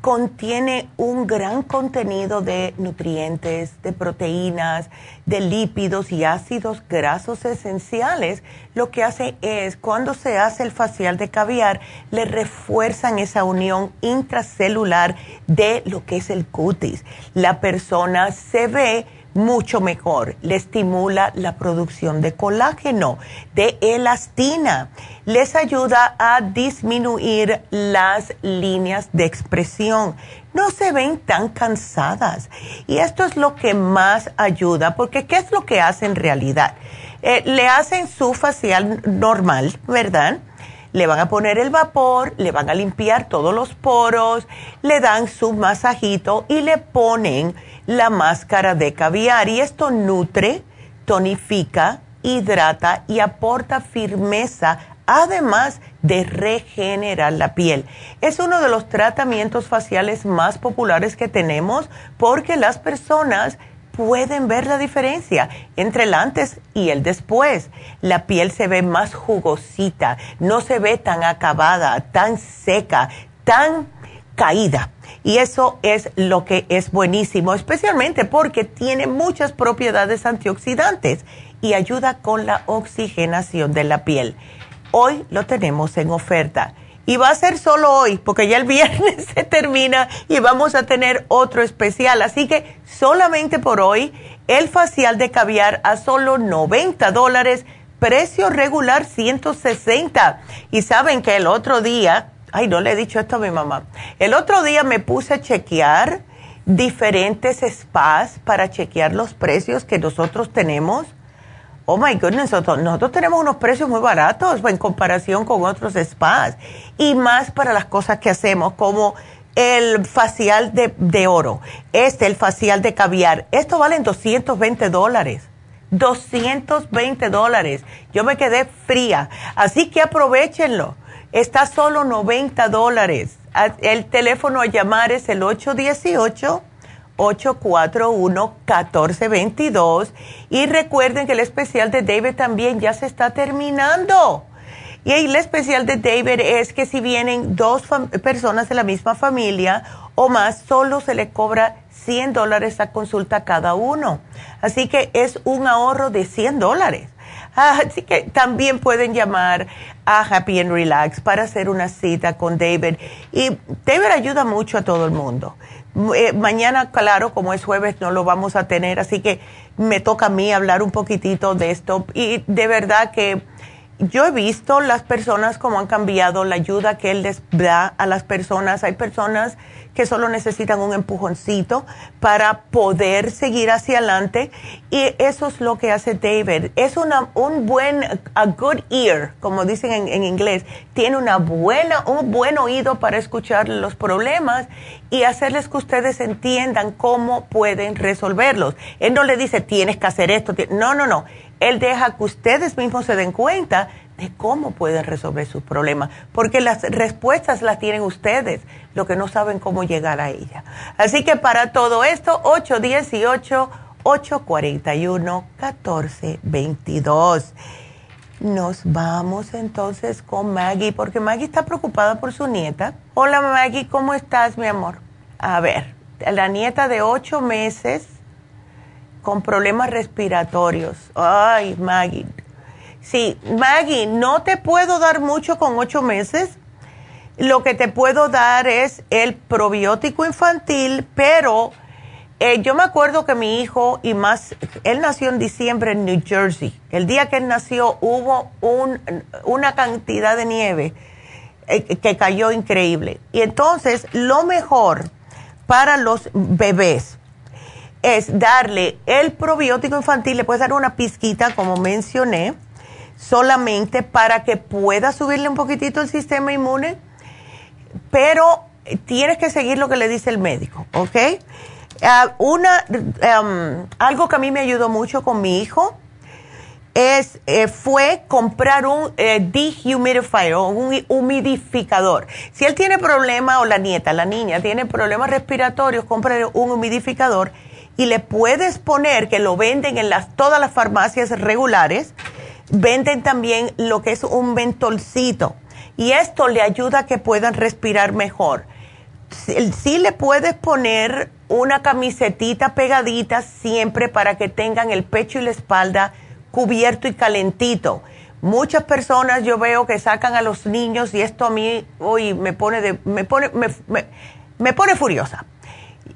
contiene un gran contenido de nutrientes, de proteínas, de lípidos y ácidos grasos esenciales. Lo que hace es, cuando se hace el facial de caviar, le refuerzan esa unión intracelular de lo que es el cutis. La persona se ve mucho mejor. Le estimula la producción de colágeno, de elastina. Les ayuda a disminuir las líneas de expresión. No se ven tan cansadas. Y esto es lo que más ayuda, porque ¿qué es lo que hace en realidad? Eh, le hacen su facial normal, ¿verdad? le van a poner el vapor, le van a limpiar todos los poros, le dan su masajito y le ponen la máscara de caviar y esto nutre, tonifica, hidrata y aporta firmeza además de regenerar la piel. Es uno de los tratamientos faciales más populares que tenemos porque las personas pueden ver la diferencia entre el antes y el después. La piel se ve más jugosita, no se ve tan acabada, tan seca, tan caída. Y eso es lo que es buenísimo, especialmente porque tiene muchas propiedades antioxidantes y ayuda con la oxigenación de la piel. Hoy lo tenemos en oferta. Y va a ser solo hoy, porque ya el <laughs> viernes se termina y vamos a tener otro especial. Así que solamente por hoy, el facial de caviar a solo 90 dólares, precio regular 160. Y saben que el otro día Ay, no le he dicho esto a mi mamá. El otro día me puse a chequear diferentes spas para chequear los precios que nosotros tenemos. Oh my goodness, nosotros, tenemos unos precios muy baratos en comparación con otros spas. Y más para las cosas que hacemos, como el facial de, de oro, este, el facial de caviar. Esto vale 220 dólares. 220 dólares. Yo me quedé fría. Así que aprovechenlo. Está solo 90 dólares. El teléfono a llamar es el 818-841-1422. Y recuerden que el especial de David también ya se está terminando. Y el especial de David es que si vienen dos personas de la misma familia o más, solo se le cobra 100 dólares a consulta cada uno. Así que es un ahorro de 100 dólares. Ah, así que también pueden llamar a Happy and Relax para hacer una cita con David. Y David ayuda mucho a todo el mundo. Eh, mañana, claro, como es jueves, no lo vamos a tener, así que me toca a mí hablar un poquitito de esto. Y de verdad que yo he visto las personas como han cambiado, la ayuda que él les da a las personas. Hay personas que solo necesitan un empujoncito para poder seguir hacia adelante y eso es lo que hace David. Es una, un buen, a good ear, como dicen en, en inglés. Tiene una buena, un buen oído para escuchar los problemas y hacerles que ustedes entiendan cómo pueden resolverlos. Él no le dice, tienes que hacer esto. No, no, no. Él deja que ustedes mismos se den cuenta de cómo pueden resolver sus problemas, porque las respuestas las tienen ustedes, lo que no saben cómo llegar a ella. Así que para todo esto, 818-841-1422. Nos vamos entonces con Maggie, porque Maggie está preocupada por su nieta. Hola Maggie, ¿cómo estás, mi amor? A ver, la nieta de ocho meses con problemas respiratorios. Ay, Maggie, Sí, Maggie, no te puedo dar mucho con ocho meses. Lo que te puedo dar es el probiótico infantil, pero eh, yo me acuerdo que mi hijo, y más, él nació en diciembre en New Jersey. El día que él nació hubo un, una cantidad de nieve eh, que cayó increíble. Y entonces, lo mejor para los bebés es darle el probiótico infantil, le puedes dar una pizquita, como mencioné solamente para que pueda subirle un poquitito el sistema inmune, pero tienes que seguir lo que le dice el médico, ¿ok? Ah, una, um, algo que a mí me ayudó mucho con mi hijo es, eh, fue comprar un eh, dehumidifier un humidificador. Si él tiene problemas, o la nieta, la niña, tiene problemas respiratorios, compra un humidificador y le puedes poner, que lo venden en las, todas las farmacias regulares, Venden también lo que es un mentolcito y esto le ayuda a que puedan respirar mejor. Sí, le puedes poner una camisetita pegadita siempre para que tengan el pecho y la espalda cubierto y calentito. Muchas personas yo veo que sacan a los niños y esto a mí hoy me pone de, me pone me, pone furiosa.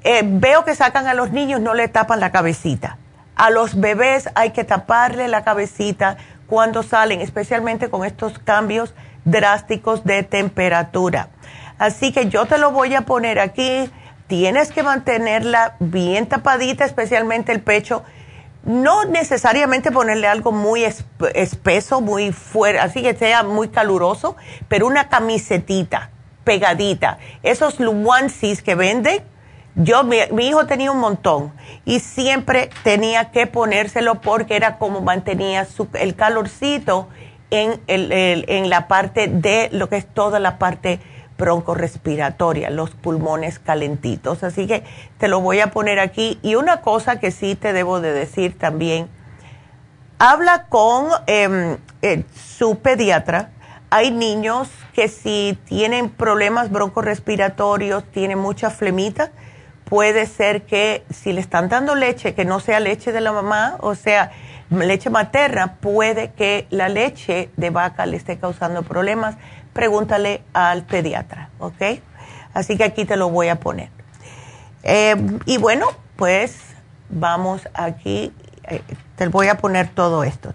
Eh, veo que sacan a los niños no le tapan la cabecita. A los bebés hay que taparle la cabecita cuando salen, especialmente con estos cambios drásticos de temperatura. Así que yo te lo voy a poner aquí. Tienes que mantenerla bien tapadita, especialmente el pecho. No necesariamente ponerle algo muy espeso, muy fuerte, así que sea muy caluroso, pero una camisetita pegadita. Esos onesies que venden, yo, mi, hijo tenía un montón y siempre tenía que ponérselo porque era como mantenía su, el calorcito en, el, en la parte de lo que es toda la parte broncorespiratoria, los pulmones calentitos. Así que te lo voy a poner aquí. Y una cosa que sí te debo de decir también, habla con em, eh, su pediatra. Hay niños que si tienen problemas broncorespiratorios, tienen mucha flemita, puede ser que si le están dando leche, que no sea leche de la mamá, o sea, leche materna, puede que la leche de vaca le esté causando problemas. Pregúntale al pediatra, ¿ok? Así que aquí te lo voy a poner. Eh, y bueno, pues vamos aquí, eh, te voy a poner todo esto.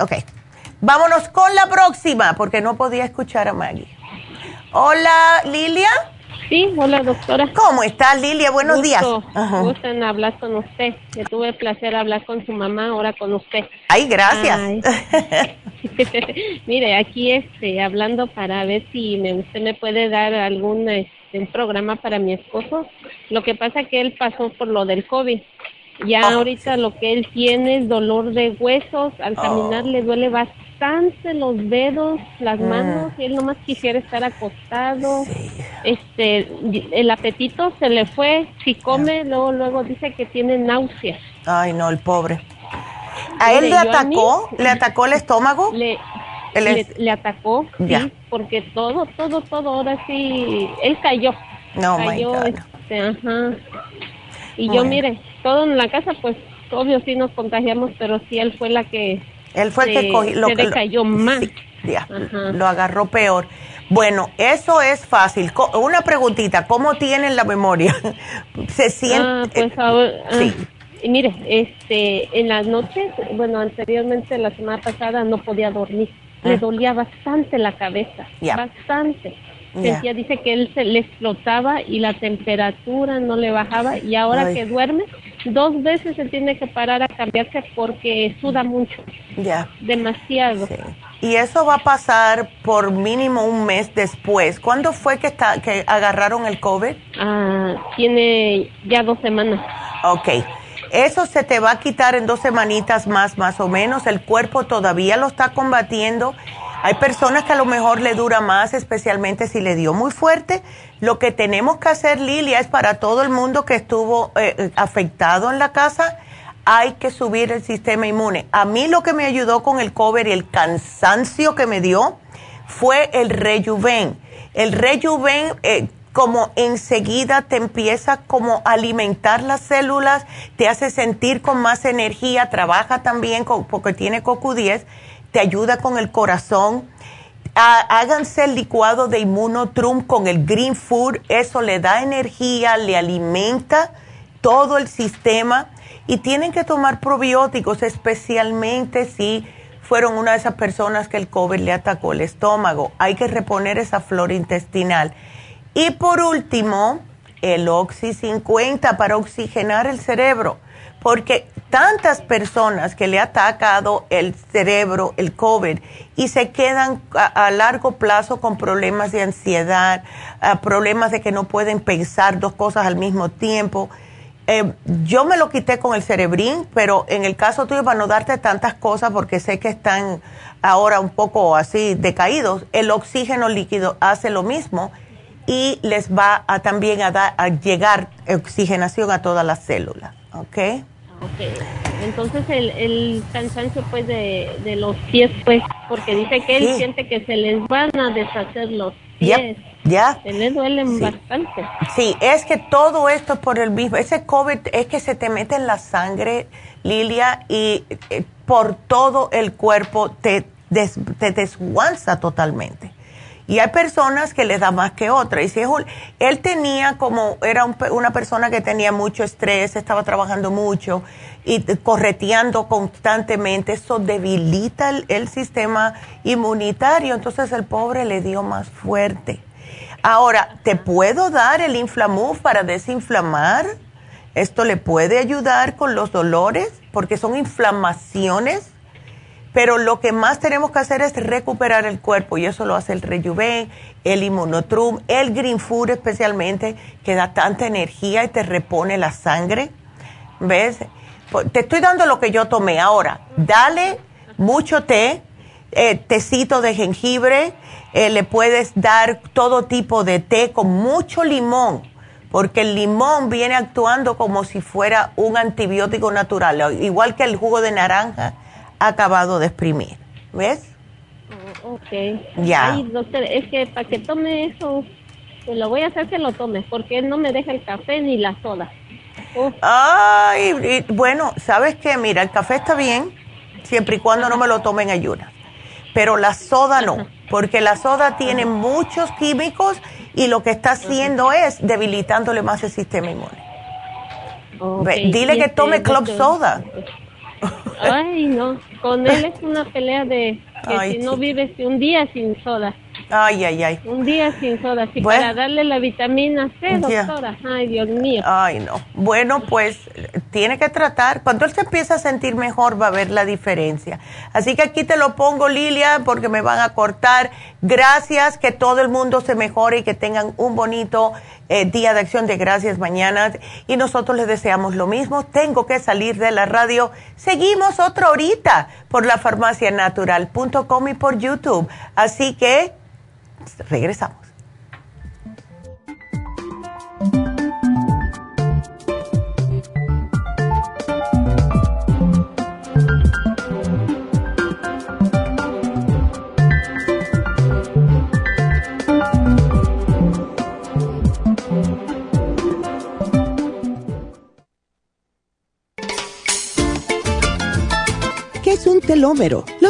Ok, vámonos con la próxima, porque no podía escuchar a Maggie. Hola, Lilia. Sí, hola doctora. ¿Cómo está Lilia? Buenos días. Gusto en hablar con usted. Yo tuve el placer hablar con su mamá, ahora con usted. Ay, gracias. <laughs> Mire, aquí este, hablando para ver si me, usted me puede dar algún este, programa para mi esposo. Lo que pasa es que él pasó por lo del COVID. Ya oh, ahorita lo que él tiene es dolor de huesos. Al caminar oh. le duele bastante los dedos, las mm. manos, y él nomás quisiera estar acostado. Este, el apetito se le fue, si come, luego, luego dice que tiene náuseas. Ay, no, el pobre. ¿A él le atacó? ¿Le atacó el estómago? Le, le, atacó, sí, porque todo, todo, todo, ahora sí, él cayó. No, cayó, este, ajá. Y yo, mire, todo en la casa, pues, obvio sí nos contagiamos, pero sí él fue la que él fue el que cogió. Lo, se cayó más. lo agarró peor. Bueno, eso es fácil. Una preguntita, ¿cómo tienen la memoria? <laughs> ¿Se siente? Ah, pues ahora, sí. Ah, mire, este, en las noches, bueno, anteriormente la semana pasada no podía dormir. Le ah. dolía bastante la cabeza, bastante. Sentía, dice que él se le explotaba y la temperatura no le bajaba y ahora que duerme, dos veces se tiene que parar a cambiarse porque suda mucho. Ya. Demasiado. Y eso va a pasar por mínimo un mes después. ¿Cuándo fue que, está, que agarraron el COVID? Ah, tiene ya dos semanas. Ok. Eso se te va a quitar en dos semanitas más, más o menos. El cuerpo todavía lo está combatiendo. Hay personas que a lo mejor le dura más, especialmente si le dio muy fuerte. Lo que tenemos que hacer, Lilia, es para todo el mundo que estuvo eh, afectado en la casa, hay que subir el sistema inmune. A mí lo que me ayudó con el cover y el cansancio que me dio fue el rejuven. El rejuven eh, como enseguida te empieza como a alimentar las células, te hace sentir con más energía, trabaja también con, porque tiene CoQ10, te ayuda con el corazón. háganse el licuado de Inmunotrum con el Green Food, eso le da energía, le alimenta todo el sistema y tienen que tomar probióticos, especialmente si fueron una de esas personas que el COVID le atacó el estómago. Hay que reponer esa flora intestinal. Y por último, el Oxy 50 para oxigenar el cerebro, porque tantas personas que le ha atacado el cerebro, el COVID, y se quedan a, largo plazo con problemas de ansiedad, problemas de que no pueden pensar dos cosas al mismo tiempo eh, yo me lo quité con el cerebrín, pero en el caso tuyo, para no darte tantas cosas, porque sé que están ahora un poco así decaídos, el oxígeno líquido hace lo mismo y les va a también a, dar, a llegar oxigenación a todas las células, ¿ok? Ok, entonces el, el cansancio pues de, de los pies pues, porque dice que él siente que se les van a deshacer los pies. ¿Ya? Se le duelen bastante. Sí, es que todo esto es por el mismo. Ese COVID es que se te mete en la sangre, Lilia, y eh, por todo el cuerpo te, te desguanza totalmente. Y hay personas que les da más que otras. Y si él tenía como, era una persona que tenía mucho estrés, estaba trabajando mucho y correteando constantemente, eso debilita el sistema inmunitario. Entonces el pobre le dio más fuerte. Ahora, ¿te puedo dar el Inflamuf para desinflamar? Esto le puede ayudar con los dolores porque son inflamaciones, pero lo que más tenemos que hacer es recuperar el cuerpo y eso lo hace el Rejuven, el Immunotrum, el Green Food especialmente, que da tanta energía y te repone la sangre. ¿Ves? Te estoy dando lo que yo tomé. Ahora, dale mucho té, eh, tecito de jengibre, eh, le puedes dar todo tipo de té con mucho limón, porque el limón viene actuando como si fuera un antibiótico natural, igual que el jugo de naranja acabado de exprimir. ¿Ves? Oh, ok. Ya. Ay, doctor, es que para que tome eso, pues lo voy a hacer que lo tome, porque él no me deja el café ni la soda. Ay, bueno, ¿sabes qué? Mira, el café está bien, siempre y cuando no me lo tome en ayunas pero la soda no, porque la soda tiene muchos químicos y lo que está haciendo es debilitándole más el sistema inmune. Dile que este, tome club soda. Ay, no, con él es una pelea de que si no vives un día sin soda. Ay, ay, ay. Un día sin soda, sí, para darle la vitamina C, doctora. Ay, Dios mío. Ay, no. Bueno, pues tiene que tratar. Cuando él se empieza a sentir mejor, va a ver la diferencia. Así que aquí te lo pongo, Lilia, porque me van a cortar. Gracias, que todo el mundo se mejore y que tengan un bonito eh, día de acción de gracias mañana. Y nosotros les deseamos lo mismo. Tengo que salir de la radio. Seguimos otra horita por la farmacianatural.com y por YouTube. Así que regresamos. ¿Qué es un telómero?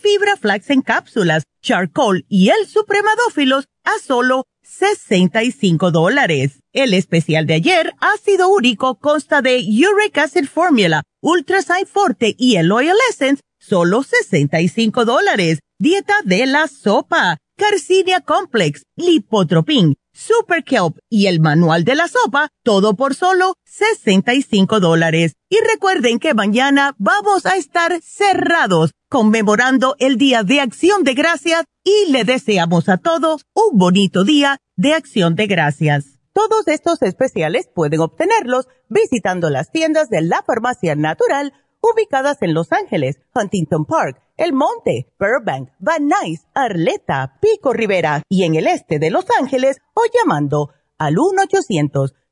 Fibra Flax en cápsulas, Charcoal y el Supremadófilos a solo 65 dólares. El especial de ayer, ácido úrico, consta de Uric Acid Formula, Ultrasign Forte y el Oil Essence, solo 65 dólares. Dieta de la sopa, Carcinia Complex, Lipotropin, Super Kelp y el manual de la sopa, todo por solo 65 dólares. Y recuerden que mañana vamos a estar cerrados conmemorando el Día de Acción de Gracias y le deseamos a todos un bonito día de Acción de Gracias. Todos estos especiales pueden obtenerlos visitando las tiendas de la Farmacia Natural ubicadas en Los Ángeles, Huntington Park, El Monte, Burbank, Van Nuys, Arleta, Pico Rivera y en el este de Los Ángeles o llamando al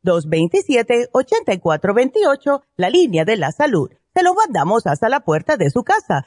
1-800-227-8428, la línea de la salud se lo mandamos hasta la puerta de su casa.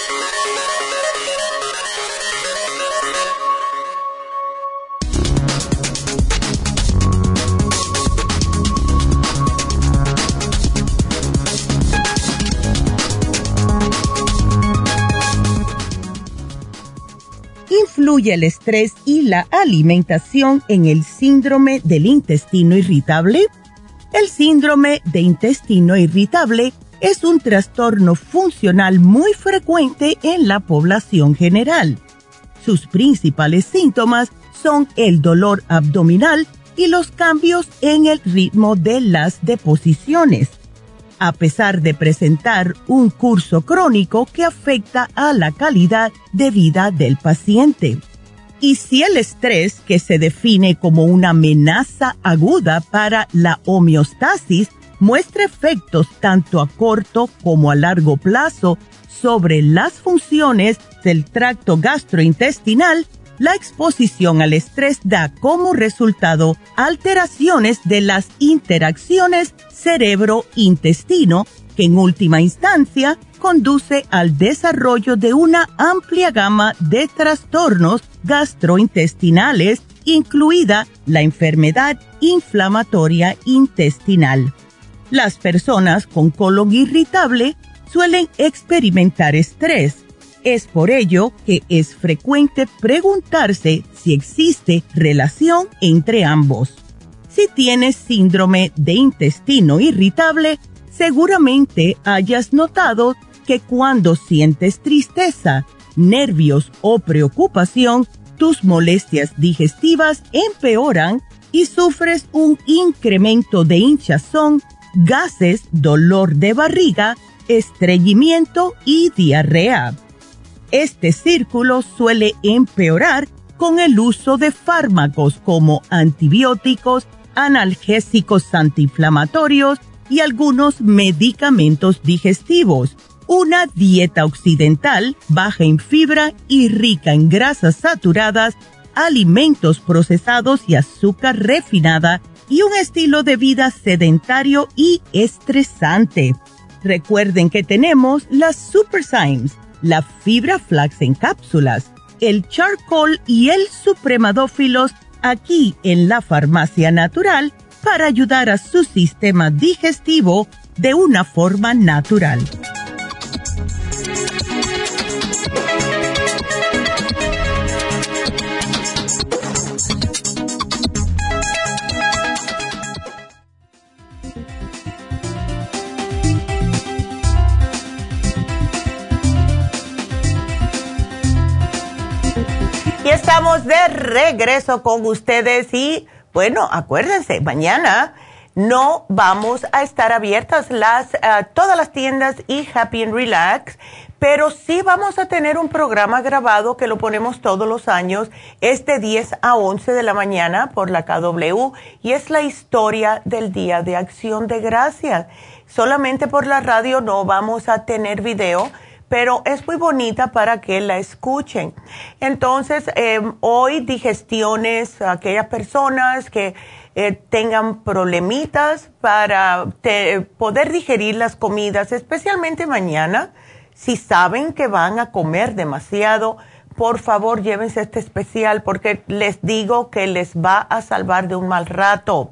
Influye el estrés y la alimentación en el síndrome del intestino irritable? El síndrome de intestino irritable es un trastorno funcional muy frecuente en la población general. Sus principales síntomas son el dolor abdominal y los cambios en el ritmo de las deposiciones a pesar de presentar un curso crónico que afecta a la calidad de vida del paciente. Y si el estrés, que se define como una amenaza aguda para la homeostasis, muestra efectos tanto a corto como a largo plazo sobre las funciones del tracto gastrointestinal, la exposición al estrés da como resultado alteraciones de las interacciones cerebro-intestino, que en última instancia conduce al desarrollo de una amplia gama de trastornos gastrointestinales, incluida la enfermedad inflamatoria intestinal. Las personas con colon irritable suelen experimentar estrés es por ello que es frecuente preguntarse si existe relación entre ambos. Si tienes síndrome de intestino irritable, seguramente hayas notado que cuando sientes tristeza, nervios o preocupación, tus molestias digestivas empeoran y sufres un incremento de hinchazón, gases, dolor de barriga, estreñimiento y diarrea. Este círculo suele empeorar con el uso de fármacos como antibióticos, analgésicos antiinflamatorios y algunos medicamentos digestivos. Una dieta occidental baja en fibra y rica en grasas saturadas, alimentos procesados y azúcar refinada y un estilo de vida sedentario y estresante. Recuerden que tenemos las Super Symes, la fibra flax en cápsulas, el charcoal y el supremadófilos aquí en la farmacia natural para ayudar a su sistema digestivo de una forma natural. Y estamos de regreso con ustedes y bueno, acuérdense, mañana no vamos a estar abiertas las, eh, todas las tiendas y Happy and Relax, pero sí vamos a tener un programa grabado que lo ponemos todos los años, es de 10 a 11 de la mañana por la KW y es la historia del Día de Acción de Gracias. Solamente por la radio no vamos a tener video pero es muy bonita para que la escuchen. Entonces, em, hoy digestiones, aquellas personas que eh, tengan problemitas para poder digerir las comidas, especialmente mañana, si saben que van a comer demasiado, por favor llévense este especial porque les digo que les va a salvar de un mal rato.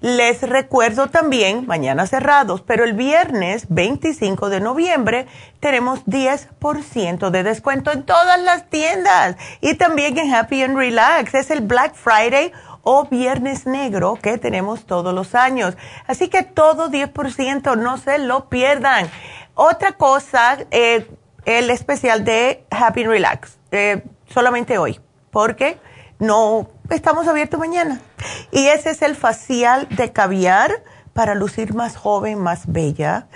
Les recuerdo también, mañana cerrados, pero el viernes 25 de noviembre tenemos 10% de descuento en todas las tiendas y también en Happy and Relax. Es el Black Friday o Viernes Negro que tenemos todos los años. Así que todo 10%, no se lo pierdan. Otra cosa, eh, el especial de Happy and Relax eh, solamente hoy, porque no estamos abiertos mañana. Y ese es el facial de caviar para lucir más joven, más bella.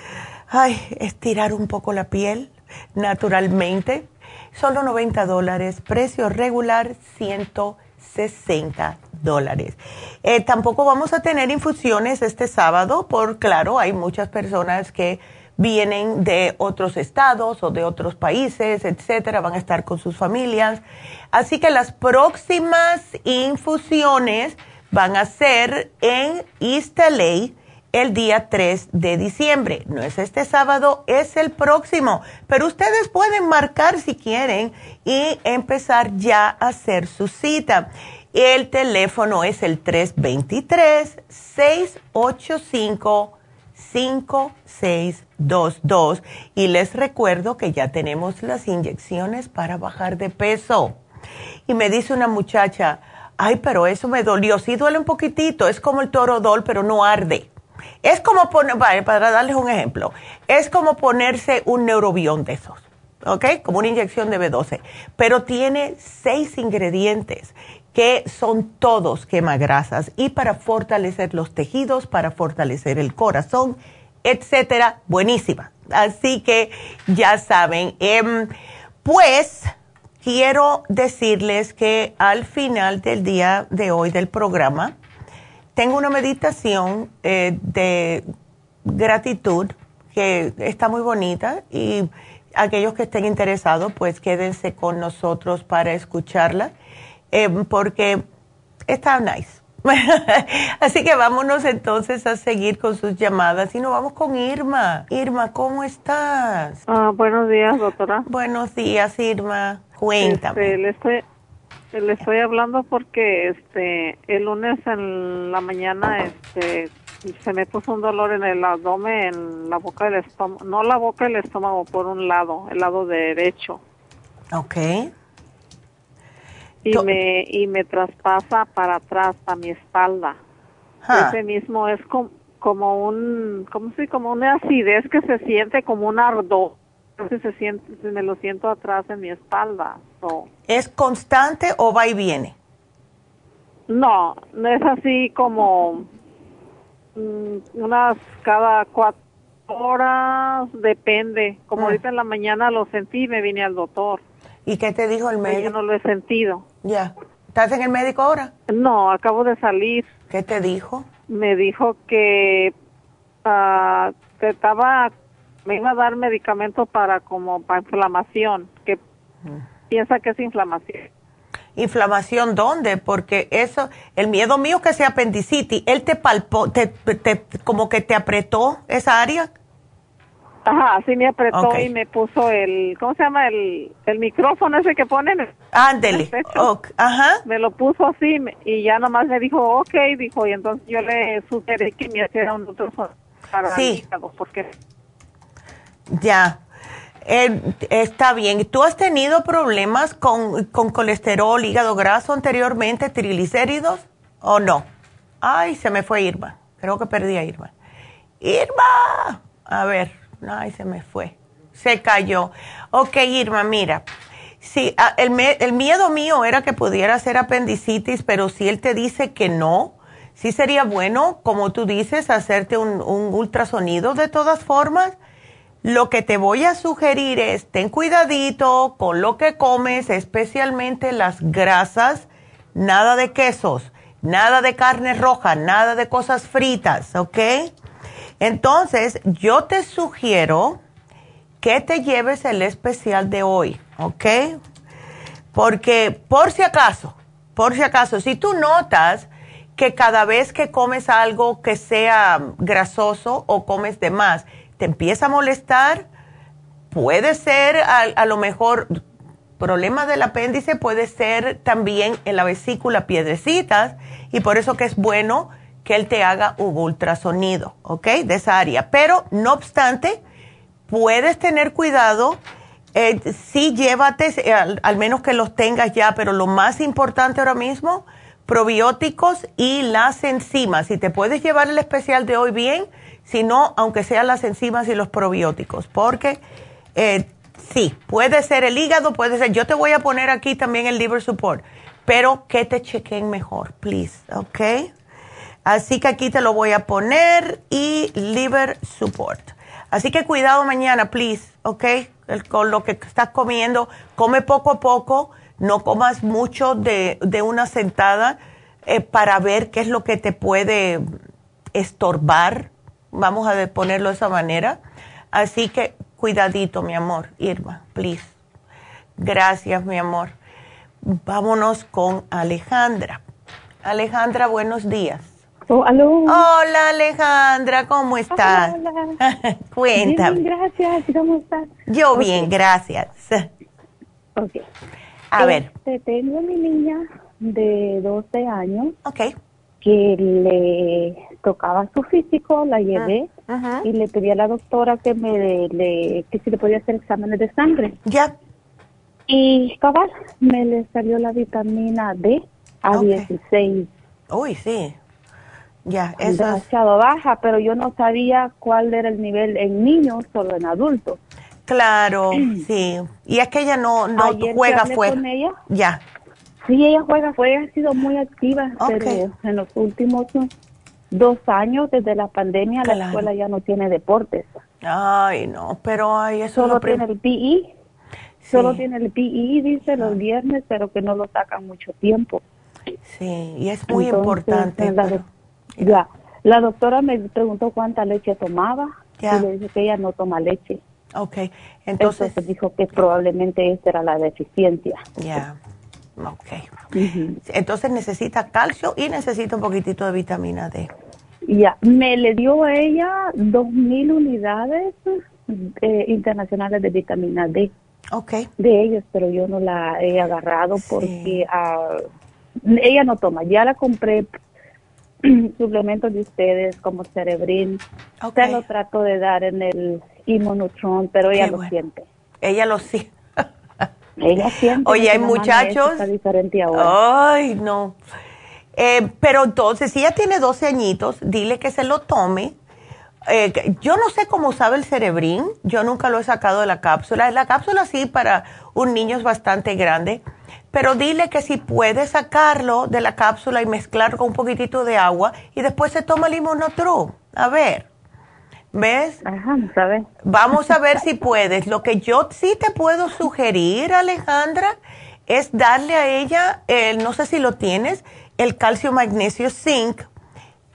Ay, estirar un poco la piel naturalmente. Solo 90 dólares, precio regular 160 dólares. Eh, tampoco vamos a tener infusiones este sábado, por claro, hay muchas personas que vienen de otros estados o de otros países, etcétera, van a estar con sus familias. Así que las próximas infusiones van a ser en East el día 3 de diciembre. No es este sábado, es el próximo. Pero ustedes pueden marcar si quieren y empezar ya a hacer su cita. El teléfono es el 323 685 5622 y les recuerdo que ya tenemos las inyecciones para bajar de peso. Y me dice una muchacha, ay, pero eso me dolió, sí duele un poquitito, es como el torodol, pero no arde. Es como poner, para darles un ejemplo, es como ponerse un neurobión de esos, ¿ok? Como una inyección de B12, pero tiene seis ingredientes que son todos quemagrasas y para fortalecer los tejidos, para fortalecer el corazón, etcétera, buenísima. Así que ya saben, em, pues quiero decirles que al final del día de hoy del programa tengo una meditación eh, de gratitud que está muy bonita y aquellos que estén interesados pues quédense con nosotros para escucharla eh, porque está nice. <laughs> Así que vámonos entonces a seguir con sus llamadas y nos vamos con Irma. Irma, ¿cómo estás? Ah, buenos días, doctora. Buenos días, Irma. Cuéntame. Este, le estoy le estoy hablando porque este el lunes en la mañana este se me puso un dolor en el abdomen, en la boca del estómago, no la boca del estómago, por un lado, el lado derecho. Okay y me y me traspasa para atrás a mi espalda. Ese mismo es como, como un como si como una acidez que se siente como un ardor. se siente me lo siento atrás en mi espalda. ¿Es constante o va y viene? No, no es así como mm, unas cada cuatro horas, depende. Como ah. ahorita en la mañana lo sentí y me vine al doctor. ¿Y qué te dijo el médico? Yo no lo he sentido. Ya. ¿Estás en el médico ahora? No, acabo de salir. ¿Qué te dijo? Me dijo que uh, estaba, me iba a dar medicamento para como para inflamación, que mm. piensa que es inflamación. ¿Inflamación dónde? Porque eso, el miedo mío que sea apendicitis, ¿él te palpó, te, te, como que te apretó esa área? Ajá, sí me apretó y me puso el, ¿cómo se llama? El, el micrófono ese que ponen. Ándele. Ajá. Me lo puso así y ya nomás me dijo, ok, dijo, y entonces yo le sugerí que me hiciera un otro para sí. porque... Ya. Eh, está bien. ¿Tú has tenido problemas con, con colesterol, hígado graso anteriormente, triglicéridos o no? Ay, se me fue Irma. Creo que perdí a Irma. Irma. A ver. Ay, se me fue. Se cayó. Ok, Irma, mira. Sí, ah, el, miedo mío era que pudiera ser apendicitis, pero si él te dice que no, sí sería bueno, como tú dices, hacerte un, un ultrasonido de todas formas. Lo que te voy a sugerir es, ten cuidadito con lo que comes, especialmente las grasas, nada de quesos, nada de carne roja, nada de cosas fritas, ¿ok? Entonces, yo te sugiero que te lleves el especial de hoy, ¿ok? Porque por si acaso, por si acaso, si tú notas que cada vez que comes algo que sea grasoso o comes de más, te empieza a molestar, puede ser a, lo mejor problema del apéndice, puede ser también en la vesícula piedrecitas y por eso que es bueno que él te haga un ultrasonido, ¿ok? De esa área. Pero, no obstante, puedes tener cuidado. Eh, sí, llévate, eh, al, menos que los tengas ya, pero lo más importante ahora mismo, probióticos y las enzimas. Si te puedes llevar el especial de hoy bien, si no, aunque sean las enzimas y los probióticos, porque eh, sí, puede ser el hígado, puede ser, yo te voy a poner aquí también el liver support, pero que te chequen mejor, please, ¿ok? Así que aquí te lo voy a poner y liver support. Así que cuidado mañana, please, ¿ok? con lo que estás comiendo, come poco a poco, no comas mucho de, una sentada eh, para ver qué es lo que te puede estorbar, vamos a ponerlo de esa manera. Así que cuidadito, mi amor, Irma, please. Gracias, mi amor. Vámonos con Alejandra. Alejandra, buenos días. Oh, Hola Alejandra, ¿cómo estás? Hola. <laughs> Cuéntame. Bien, gracias, ¿cómo estás? Yo bien, gracias. Ok. A ver. Este, tengo mi niña de 12 años. Ok. Que le tocaba su físico, la llevé ah, y le pedí a la doctora que me le, que si le podía hacer exámenes de sangre. Ya. Y cabal, me le salió la vitamina D a 16. Uy, sí. Ya, demasiado baja, pero yo no sabía cuál era el nivel en niños o en adultos. Claro, <clears throat> sí. Y es que ella no, no juega fuera. Con ella. Ya. Sí, ella juega fuera, ha sido muy activa, pero en los últimos dos años, desde la pandemia, la escuela ya no tiene deportes. Ay, no, pero ay, eso Solo tiene el PI. Solo tiene el PI, dice, los viernes, pero que no lo sacan mucho tiempo. Sí, y es muy importante. Ya, la doctora me preguntó cuánta leche tomaba y le dije que ella no toma leche. Ok, entonces... dijo que probablemente esta era la deficiencia. Ya, ok. Entonces necesita calcio y necesita un poquitito de vitamina D. Ya, me le dio a ella dos mil unidades eh, internacionales de vitamina D. Ok. De ellos, pero yo no la he agarrado porque ah, ella no toma. Ya la compré <clears throat> suplementos de ustedes como Cerebrin. Okay. Se lo trato de dar en el Immunotron, pero ella lo siente. Ella lo siente. ella siente. Oye, hay muchachos. Está diferente ahora. Ay, no. Eh, pero entonces, si ella tiene 12 añitos, dile que se lo tome. Eh, yo no sé cómo sabe el cerebrín, yo nunca lo he sacado de la cápsula. La cápsula sí para un niño es bastante grande, pero dile que si puede sacarlo de la cápsula y mezclar con un poquitito de agua y después se toma el inmunotru. A ver, ¿ves? Ajá, ver. Vamos a ver <laughs> si puedes. Lo que yo sí te puedo sugerir, Alejandra, es darle a ella, el, no sé si lo tienes, el calcio magnesio zinc.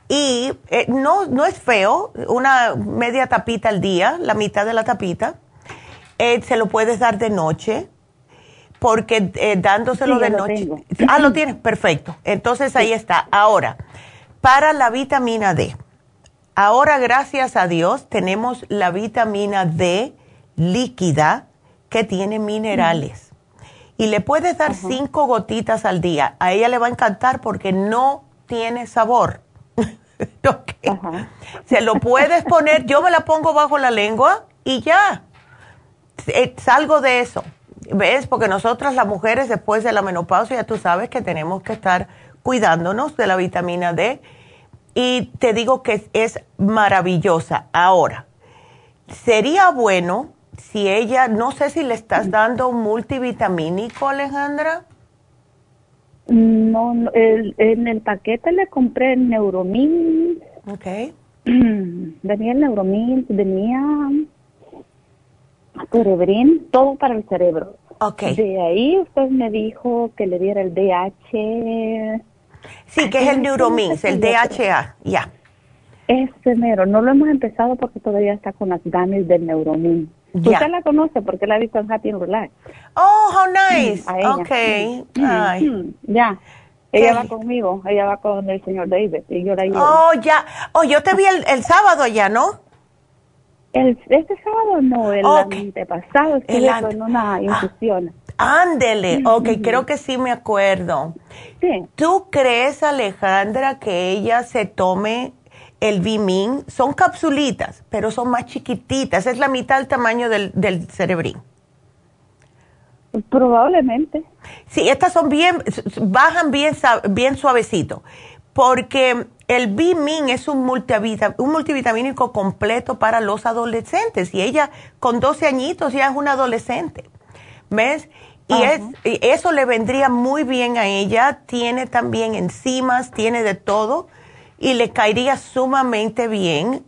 Y eh, no, no es feo, una media tapita al día, la mitad de la tapita. Eh, se lo puedes dar de noche porque eh, dándoselo de noche. Ah, lo tienes, perfecto. Entonces ahí está. Ahora, para la vitamina D. Ahora, gracias a Dios, tenemos la vitamina D líquida que tiene minerales. Y le puedes dar cinco gotitas al día. A ella le va a encantar porque no tiene sabor. <laughs> Se lo puedes poner, yo me la pongo bajo la lengua y ya. Eh, salgo de eso. ¿Ves? Porque nosotras las mujeres después de la menopausia ya tú sabes que tenemos que estar cuidándonos de la vitamina D y te digo que es maravillosa. Ahora, sería bueno si ella, no sé si le estás dando un multivitamínico, Alejandra. No, en el paquete le compré el Neuromins. Ok. <clears throat> Venía el Neuromins, venía Cerebrin, todo para el cerebro. Ok. De ahí usted me dijo que le diera el DH. Sí, que es el Neuromins, el DHA, ya. Ese mero, no lo hemos empezado porque todavía está con las ganas del Neuromins. Usted la conoce porque la ha visto en Happy and Relax. Oh, how nice. Okay. Ok. Ya. Ella va conmigo, ella va con el señor David y yo la ayudo. Oh, ya. Oh, yo te vi el, el sábado ya, ¿no? El, este sábado no, el antepasado estuve con una ah, infusión. ándele, ok, creo que sí me acuerdo. Sí. ¿Tú crees, Alejandra, que ella se tome el Bimin? Son capsulitas, pero son más chiquititas, es la mitad del tamaño del, del cerebrín. Probablemente. Sí, estas son bien, bajan bien, bien suavecito, porque el B-Min es un, un multivitamínico completo para los adolescentes y ella con 12 añitos ya es una adolescente. ¿Ves? Y, es, eso le vendría muy bien a ella. Tiene también enzimas, tiene de todo y le caería sumamente bien.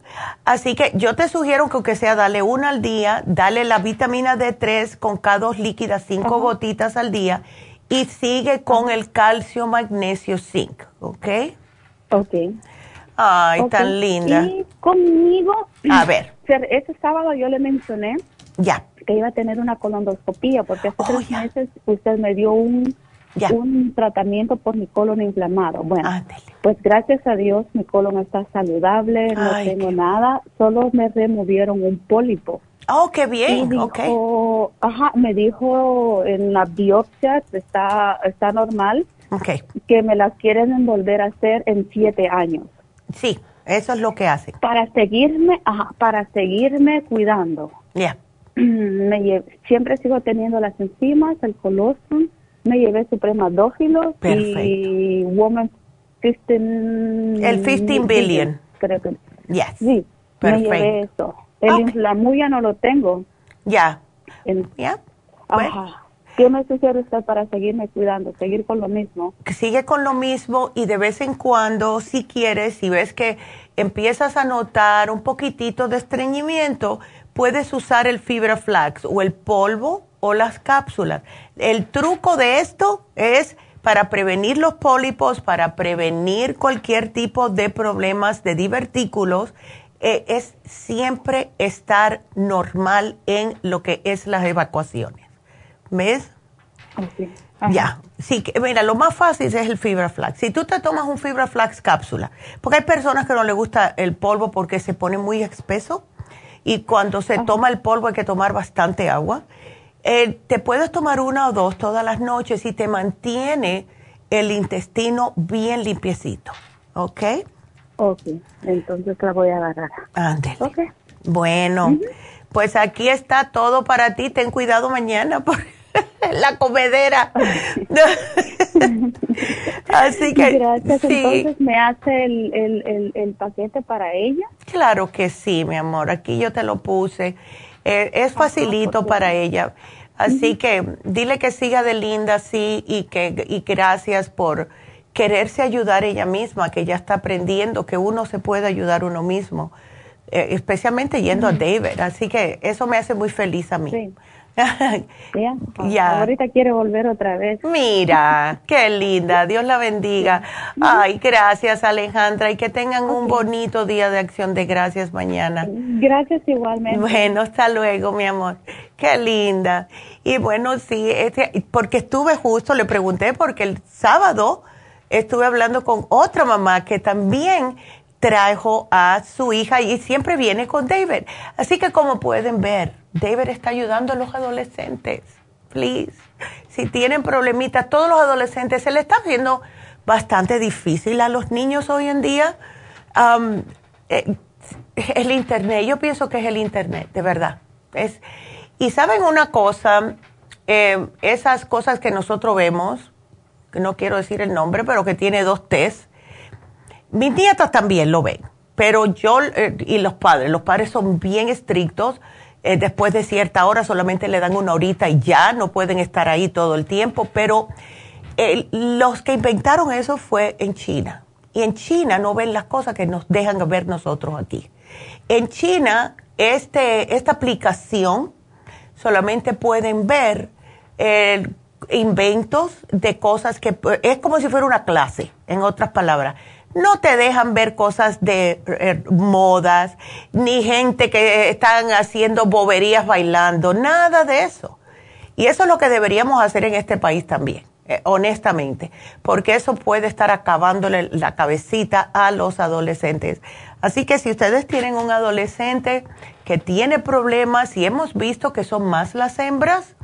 Así que yo te sugiero que aunque sea dale una al día, dale la vitamina D3 con K2 líquida, cinco gotitas al día y sigue con el calcio, magnesio, zinc, ¿ok? Ok. Ay, tan linda. Y conmigo, a ver. <clears throat> Ese sábado yo le mencioné ya. que iba a tener una colondoscopía porque hace tres oh, meses usted me dio un, un tratamiento por mi colon inflamado. Bueno, pues gracias a Dios mi colon está saludable, no tengo nada, solo me removieron un pólipo. Oh, qué bien, dijo, Ajá, me dijo en la biopsia está, está normal Okay. Que me las quieren volver a hacer en siete años. Sí, eso es lo que hace. Para seguirme, para seguirme cuidando. Ya. <clears throat> Me siempre sigo teniendo las enzimas, el colostrum, me llevé Suprema Dófilo y Woman 15... El 15 billion. Creo que. Yes. Sí, Perfecto. El la muya no lo tengo. Ya. Ya. Ajá. ¿Qué me sugiere usted para seguirme cuidando, seguir con lo mismo? Sigue con lo mismo y de vez en cuando, si quieres, si ves que empiezas a notar un poquitito de estreñimiento, puedes usar el fibra flax o el polvo o las cápsulas. El truco de esto es para prevenir los pólipos, para prevenir cualquier tipo de problemas de divertículos, eh, es siempre estar normal en lo que es las evacuaciones. ¿Ves? Ya, sí, mira, lo más fácil es el fibra flax. Si tú te tomas un fibra flax cápsula, porque hay personas que no les gusta el polvo porque se pone muy espeso y cuando se toma el polvo hay que tomar bastante agua. Eh, te puedes tomar una o dos todas las noches y te mantiene el intestino bien limpiecito, ¿ok? Ok, entonces la voy a agarrar. Ándale. Bueno, pues aquí está todo para ti. Ten cuidado mañana porque <laughs> la comedera. <laughs> Así que. Gracias. Entonces, ¿me hace el, el, el, paquete para ella? Claro que sí, mi amor. Aquí yo te lo puse. Eh, es facilito para ella. Así que dile que siga de linda, sí, y que y gracias por quererse ayudar ella misma, que ya está aprendiendo que uno se puede ayudar uno mismo, eh, especialmente yendo a David. Así que eso me hace muy feliz a mí. <laughs> ya, Ahorita quiere volver otra vez. Mira, <laughs> qué linda. Dios la bendiga. Ay, gracias Alejandra y que tengan un bonito día de acción de gracias mañana. Gracias igualmente. Bueno, hasta luego, mi amor. Qué linda. Y bueno, sí, este, porque estuve justo, le pregunté porque el sábado estuve hablando con otra mamá que también trajo a su hija y siempre viene con David. Así que como pueden ver, David está ayudando a los adolescentes. Please. Si tienen problemitas, todos los adolescentes se le está haciendo bastante difícil a los niños hoy en día. Um, eh, el internet, yo pienso que es el internet, de verdad. Es, y saben una cosa, eh, esas cosas que nosotros vemos, que no quiero decir el nombre, pero que tiene dos T's, mis nietas también lo ven, pero yo eh, y los padres, los padres son bien estrictos. Eh, después de cierta hora solamente le dan una horita y ya no pueden estar ahí todo el tiempo, pero los que inventaron eso fue en China. Y en China no ven las cosas que nos dejan ver nosotros aquí. En China, este, esta aplicación solamente pueden ver inventos de cosas que es como si fuera una clase, en otras palabras no te dejan ver cosas de eh, modas, ni gente que están haciendo boberías bailando, nada de eso. Y eso es lo que deberíamos hacer en este país también, eh, honestamente, porque eso puede estar acabándole la cabecita a los adolescentes. Así que si ustedes tienen un adolescente que tiene problemas y hemos visto que son más las hembras,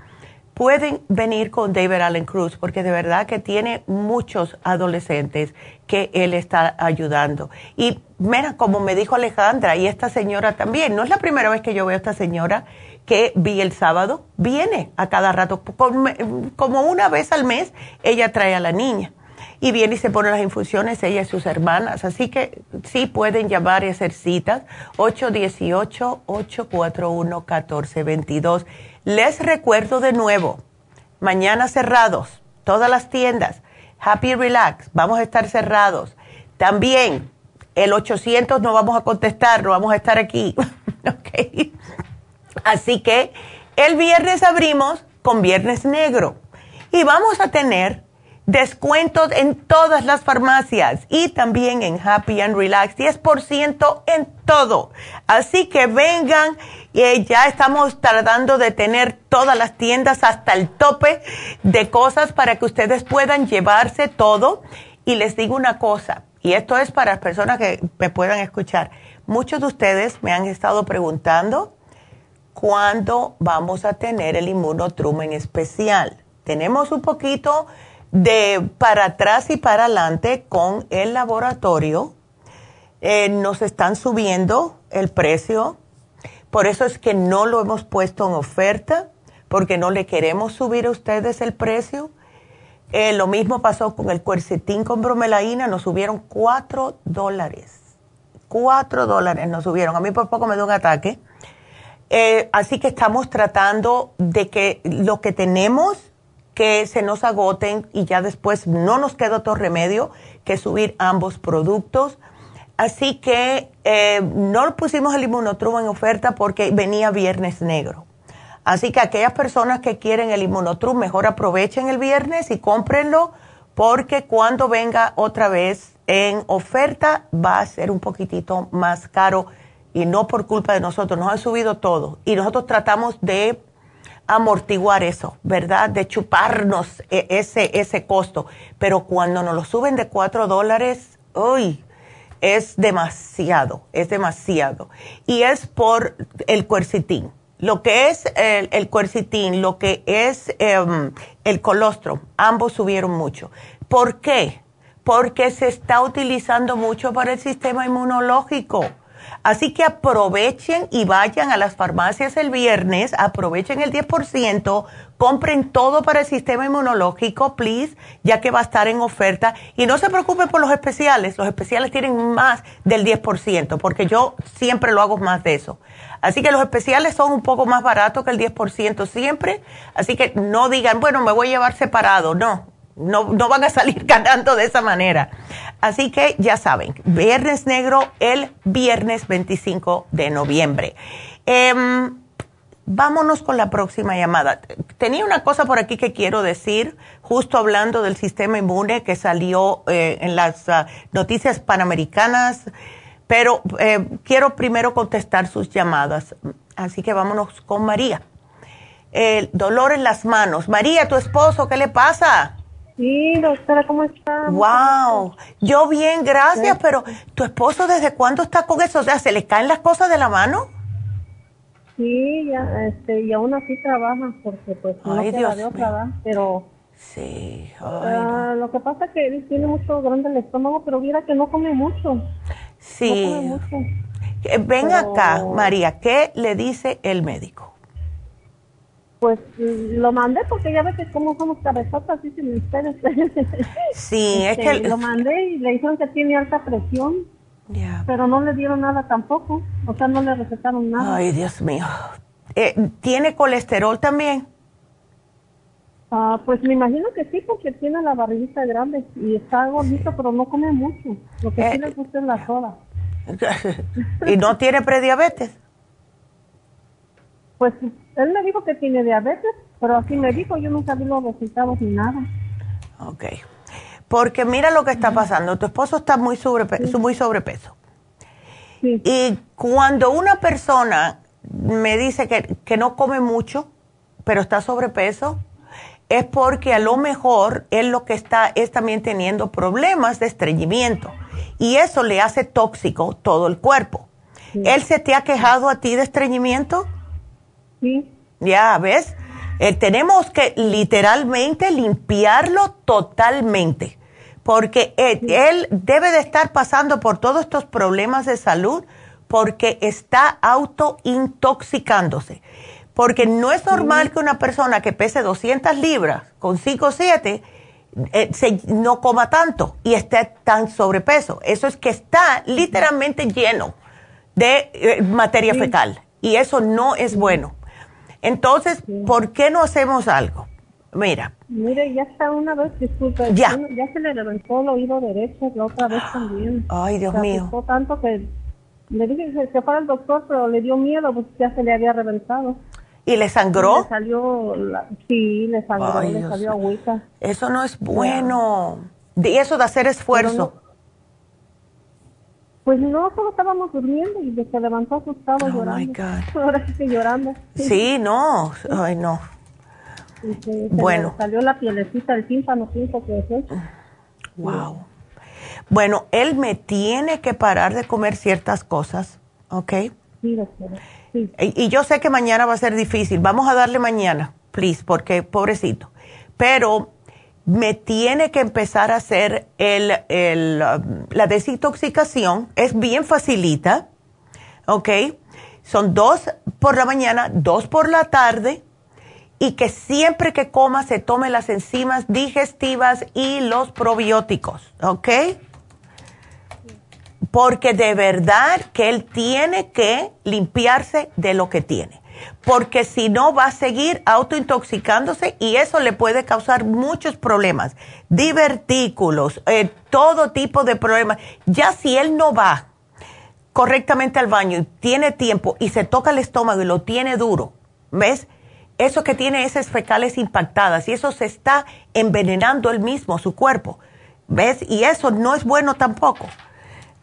pueden venir con David Allen Cruz porque de verdad que tiene muchos adolescentes que él está ayudando. Y mira, como me dijo Alejandra y esta señora también, no es la primera vez que yo veo a esta señora que vi el sábado, viene a cada rato, como una vez al mes, ella trae a la niña. Y viene y se pone las infusiones, ella y sus hermanas. Así que sí pueden llamar y hacer citas. 818-841-1422 les recuerdo de nuevo, mañana cerrados, todas las tiendas, Happy Relax, vamos a estar cerrados. También el 800 no vamos a contestar, no vamos a estar aquí. <laughs> Así que el viernes abrimos con Viernes Negro y vamos a tener descuentos en todas las farmacias y también en Happy and Relax, 10% en todo. Así que vengan ya estamos tratando de tener todas las tiendas hasta el tope de cosas para que ustedes puedan llevarse todo. Y les digo una cosa, y esto es para las personas que me puedan escuchar. Muchos de ustedes me han estado preguntando cuándo vamos a tener el inmunotrum especial. Tenemos un poquito de para atrás y para adelante con el laboratorio. Eh, nos están subiendo el precio por eso es que no lo hemos puesto en oferta, porque no le queremos subir a ustedes el precio. Eh, lo mismo pasó con el cuercetín con bromelaína, nos subieron cuatro dólares. Cuatro dólares nos subieron. A mí por poco me dio un ataque. Eh, así que estamos tratando de que lo que tenemos que se nos agoten y ya después no nos queda otro remedio que subir ambos productos. Así que eh, no pusimos el inmunotrum en oferta porque venía viernes negro. Así que aquellas personas que quieren el inmunotrum, mejor aprovechen el viernes y cómprenlo porque cuando venga otra vez en oferta va a ser un poquitito más caro y no por culpa de nosotros, nos ha subido todo y nosotros tratamos de amortiguar eso, ¿verdad? De chuparnos e-, ese, ese costo. Pero cuando nos lo suben de cuatro dólares, uy, es demasiado, es demasiado. Y es por el cuercitín. Lo que es el, el cuercitín, lo que es em, el colostrum, ambos subieron mucho. ¿Por qué? Porque se está utilizando mucho para el sistema inmunológico. Así que aprovechen y vayan a las farmacias el viernes, aprovechen el 10%, compren todo para el sistema inmunológico, please, ya que va a estar en oferta. Y no se preocupen por los especiales, los especiales tienen más del 10%, porque yo siempre lo hago más de eso. Así que los especiales son un poco más baratos que el 10% siempre, así que no digan, bueno, me voy a llevar separado, no, no, no van a salir <laughs> ganando de esa manera. Así que ya saben, Viernes Negro el viernes 25 de noviembre. Em, vámonos con la próxima llamada. Tenía una cosa por aquí que quiero decir, justo hablando del sistema inmune que salió eh, en las ah, noticias panamericanas, pero eh, quiero primero contestar sus llamadas. Así que vámonos con María. El dolor en las manos. María, tu esposo, ¿qué le pasa? Sí, doctora, ¿cómo está? Wow, yo bien, gracias, pero ¿tu esposo desde cuándo está con eso? O sea, ¿se le caen las cosas de la mano? Sí, ya, este, y aún así trabaja porque pues no queda de otra, pero... Sí, ah, lo que pasa es que él tiene mucho grande el estómago, pero mira que no come mucho. Sí. No come mucho. Ven acá, María, ¿qué le dice el médico? Pues lo mandé porque ya ves que como somos cabezotas, dicen ustedes. Sí, es <laughs> Este, que... Lo mandé y le dijeron que tiene alta presión, Pero no le dieron nada tampoco. O sea, no le recetaron nada. Ay, Dios mío. Eh, ¿Tiene colesterol también? Ah, pues me imagino que sí, porque tiene la barriguita grande y está gordito, pero no come mucho. Lo que Eh, sí le gusta es la soda. <laughs> ¿Y no tiene prediabetes? Pues él me dijo que tiene diabetes, pero así me dijo, yo nunca vi los resultados ni nada. Ok. Porque mira lo que está pasando. Tu esposo está muy, sobrepe- muy sobrepeso. Y cuando una persona me dice que, que no come mucho, pero está sobrepeso, es porque a lo mejor él lo que está es también teniendo problemas de estreñimiento. Y eso le hace tóxico todo el cuerpo. ¿Él se te ha quejado a ti de estreñimiento? Sí. Ya, ¿ves? Eh, tenemos que literalmente limpiarlo totalmente, porque eh, él debe de estar pasando por todos estos problemas de salud porque está autointoxicándose. Porque no es normal que una persona que pese 200 libras con 5 o 7 eh, se- no coma tanto y esté tan sobrepeso. Eso es que está literalmente lleno de eh, materia fecal y eso no es bueno. Entonces, ¿por qué no hacemos algo? Mira, Mire, ya está una vez, disculpe. Ya. Ya se le reventó el oído derecho, la otra vez también. Ay, Dios se mío. tanto que le dije que se fuera al doctor, pero le dio miedo, pues ya se le había reventado. ¿y le sangró? Le salió, la- sí, le sangró, Ay, le Dios salió agüita. Eso no es bueno. Y eso de hacer esfuerzo. Pues no, solo estábamos durmiendo y se levantó asustado Oh, llorando. my God. <laughs> Ahora sí que llorando. Sí, no. Ay, no. Y se- se Bueno. salió la pielecita del tímpano, pienso que es eso. Wow. Bueno, él me tiene que parar de comer ciertas cosas, ¿ok? Sí, doctora. Sí. Y, y yo sé que mañana va a ser difícil. Vamos a darle mañana, please, porque pobrecito. Pero me tiene que empezar a hacer el, el, um, la desintoxicación. Es bien facilita, ¿ok? Son dos por la mañana, dos por la tarde. Y que siempre que coma se tome las enzimas digestivas y los probióticos, ¿ok? porque de verdad que él tiene que limpiarse de lo que tiene, porque si no va a seguir autointoxicándose y eso le puede causar muchos problemas, divertículos, eh, todo tipo de problemas. Ya si él no va correctamente al baño y tiene tiempo y se toca el estómago y lo tiene duro, ¿ves? Eso que tiene esas fecales impactadas y eso se está envenenando él mismo, su cuerpo, ¿ves? Y eso no es bueno tampoco.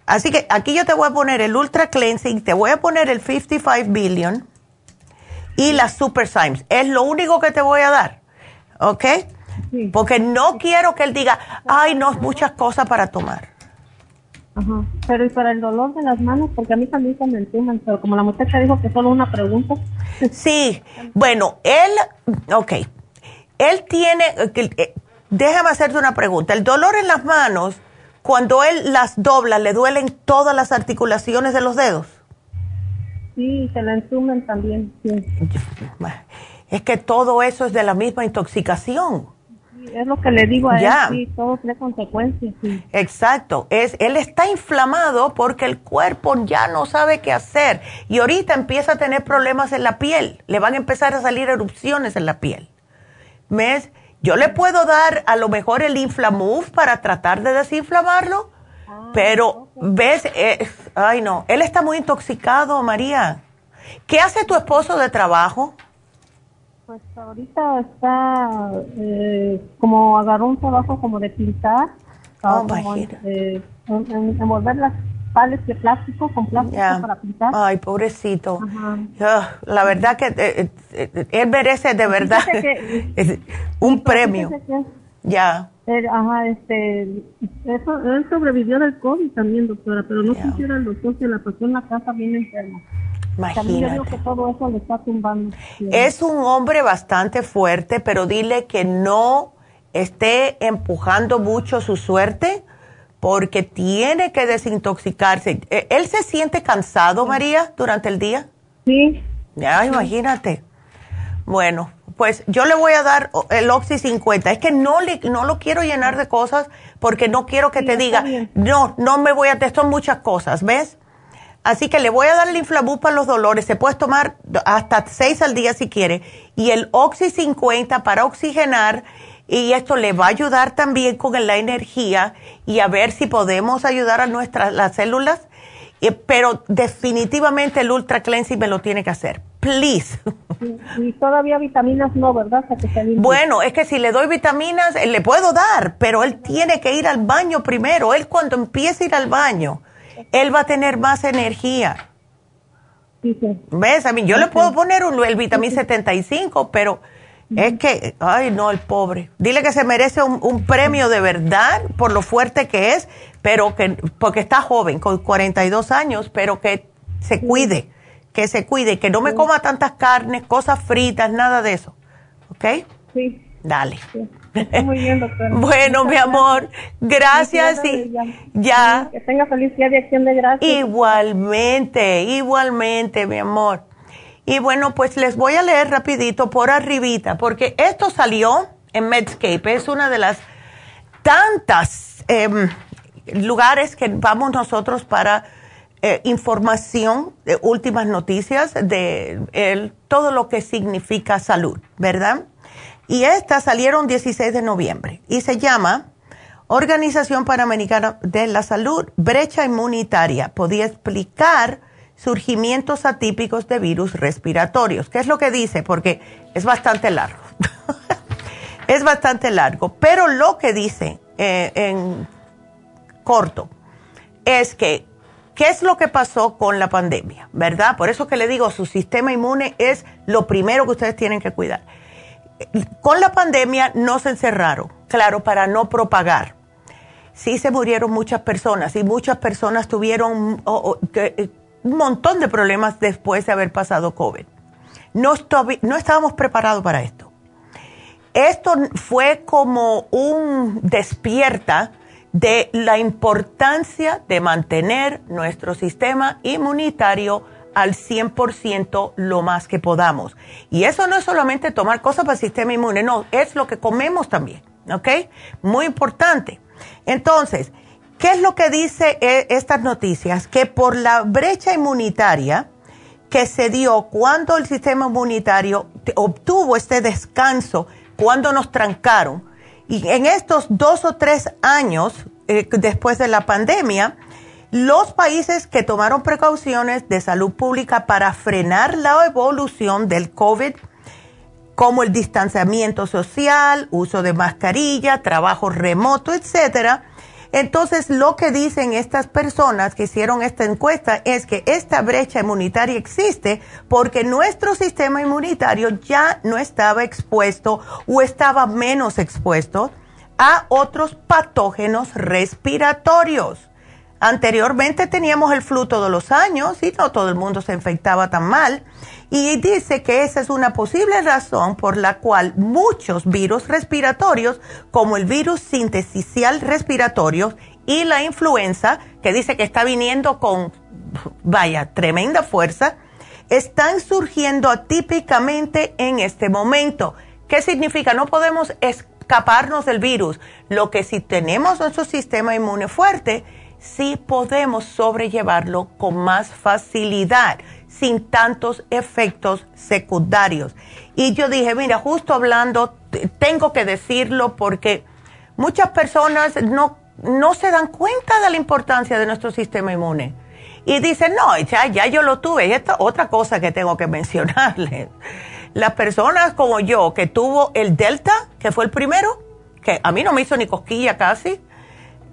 Así que aquí yo te voy a poner el Ultra Cleansing, te voy a poner el 55 Billion y las Super Symes. Es lo único que te voy a dar, ¿ok? Porque no quiero que él diga, ay, no, muchas cosas para tomar. Ajá. Pero y para el dolor de las manos, porque a mí también se me entuman, pero como la muchacha dijo que solo una pregunta. <laughs> Sí, bueno, él, ok, él tiene, eh, déjame hacerte una pregunta, el dolor en las manos, cuando él las dobla, ¿le duelen todas las articulaciones de los dedos? Sí, se la entumen también, sí. Es que todo eso es de la misma intoxicación. Sí, Es lo que le digo a Ya. él, sí, todo tiene consecuencias, sí. Exacto, es él está inflamado porque el cuerpo ya no sabe qué hacer y ahorita empieza a tener problemas en la piel, le van a empezar a salir erupciones en la piel. ¿Ves? Yo le puedo dar a lo mejor el Inflamove para tratar de desinflamarlo, pero ves, Eh, ay no, él está muy intoxicado, María. ¿Qué hace tu esposo de trabajo? Pues ahorita está eh, como agarró un trabajo como de pintar, oh, como eh, envolver las pales de plástico con plástico para pintar. Ay, pobrecito. la verdad que eh, él merece de verdad <laughs> un premio. ya. Ajá, este, eso, él sobrevivió del COVID también, doctora, pero no quisiera el doctor, se la pasó en la casa bien enfermo. Imagínate. Que todo eso le está tumbando. Es un hombre bastante fuerte, pero dile que no esté empujando mucho su suerte porque tiene que desintoxicarse. ¿E, ¿Él se siente cansado, María, durante el día? Sí. Ya, imagínate. Bueno, pues yo le voy a dar el Oxy 50. Es que no, le, no lo quiero llenar de cosas porque no quiero que te diga, no, no me voy a, son muchas cosas, ¿ves? Así que le voy a dar el Inflabú para los dolores. Se puede tomar hasta seis al día si quiere. Y el Oxy 50 para oxigenar. Y esto le va a ayudar también con la energía y a ver si podemos ayudar a nuestras las células. Pero definitivamente el Ultra Cleansing me lo tiene que hacer. Please. Y, todavía vitaminas no, ¿verdad? bueno, es que si le doy vitaminas, eh, le puedo dar, pero él tiene que ir al baño primero. Él cuando empiece a ir al baño él va a tener más energía. ¿Ves? A mí, yo le puedo poner un, el vitamín 75, pero es que, ay, no, el pobre. Dile que se merece un, premio de verdad por lo fuerte que es, pero que, porque está joven, con 42 años, pero que se cuide, que se cuide, que no me coma tantas carnes, cosas fritas, nada de eso. ¿Ok? Sí. Dale. muy bien, doctora. <laughs> bueno, mi amor, gracias y ya. Que tenga feliz día de acción de gracias. Igualmente, igualmente, mi amor. Y bueno, pues les voy a leer rapidito por arribita, porque esto salió en Medscape, es una de las tantas em, lugares que vamos nosotros para eh, información, de últimas noticias de todo lo que significa salud, ¿verdad? Y estas salieron 16 de noviembre y se llama Organización Panamericana de la Salud, brecha inmunitaria. Podía explicar surgimientos atípicos de virus respiratorios. ¿Qué es lo que dice? Porque es bastante largo. <laughs> es bastante largo. Pero lo que dice eh, en corto es que, ¿qué es lo que pasó con la pandemia? ¿Verdad? Por eso que le digo, su sistema inmune es lo primero que ustedes tienen que cuidar con la pandemia no se encerraron, claro, para no propagar. Sí se murieron muchas personas y muchas personas tuvieron eh, un montón de problemas después de haber pasado COVID. No, no estábamos preparados para esto. Esto fue como un despierta de la importancia de mantener nuestro sistema inmunitario al 100% lo más que podamos. Y eso no es solamente tomar cosas para el sistema inmune, no, es lo que comemos también, ¿ok? Muy importante. Entonces, ¿qué es lo que dice eh, estas noticias? Que por la brecha inmunitaria que se dio cuando el sistema inmunitario obtuvo este descanso, cuando nos trancaron, y en estos dos o tres años eh, después de la pandemia, los países que tomaron precauciones de salud pública para frenar la evolución del COVID, como el distanciamiento social, uso de mascarilla, trabajo remoto, etcétera. Entonces, lo que dicen estas personas que hicieron esta encuesta es que esta brecha inmunitaria existe porque nuestro sistema inmunitario ya no estaba expuesto o estaba menos expuesto a otros patógenos respiratorios. Anteriormente teníamos el flu todos los años y no todo el mundo se infectaba tan mal. Y dice que esa es una posible razón por la cual muchos virus respiratorios, como el virus sintesicial respiratorio y la influenza, que dice que está viniendo con, vaya, tremenda fuerza, están surgiendo atípicamente en este momento. ¿Qué significa? No podemos escaparnos del virus. Lo que si tenemos nuestro sistema inmune fuerte, sí podemos sobrellevarlo con más facilidad, sin tantos efectos secundarios. Y yo dije, mira, justo hablando, tengo que decirlo porque muchas personas no, no se dan cuenta de la importancia de nuestro sistema inmune. Y dice, no, ya, ya yo lo tuve. Y esta otra cosa que tengo que <laughs> mencionarle. Las personas como yo que tuvo el Delta, que fue el primero, que a mí no me hizo ni cosquilla casi,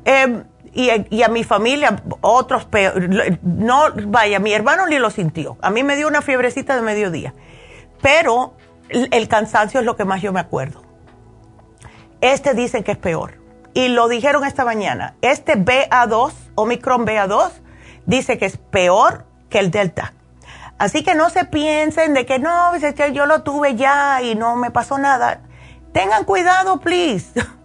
em, y, a mi familia otros peor, no, vaya, mi hermano ni lo sintió. A mí me dio una fiebrecita de mediodía. Pero el cansancio es lo que más yo me acuerdo. Este dicen que es peor. Y lo dijeron esta mañana. Este BA2, Omicron BA2, dice que es peor que el Delta. Así que no se piensen de que no, yo lo tuve ya y no me pasó nada. Tengan cuidado, please. <laughs>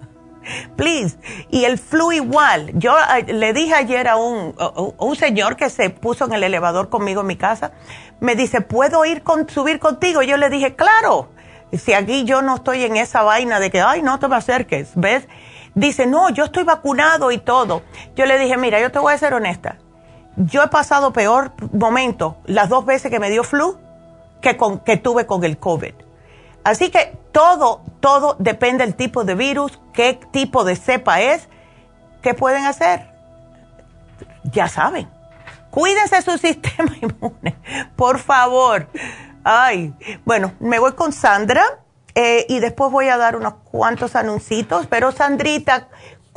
please. Y el flu igual. Yo eh, le dije ayer a un, un, señor que se puso en el elevador conmigo en mi casa, me dice, ¿puedo ir con, subir contigo? Yo le dije, claro. Si aquí yo no estoy en esa vaina de que, ay, no te me acerques, ¿ves? Dice, no, yo estoy vacunado y todo. Yo le dije, mira, yo te voy a ser honesta. Yo he pasado peor momento las dos veces que me dio flu que, con, que tuve con el COVID. Así que todo, todo depende del tipo de virus, qué tipo de cepa es, qué pueden hacer. Ya saben. Cuídense su <laughs> sistema inmune, por favor. Ay, bueno, me voy con Sandra eh, y después voy a dar unos cuantos anuncios, pero Sandrita,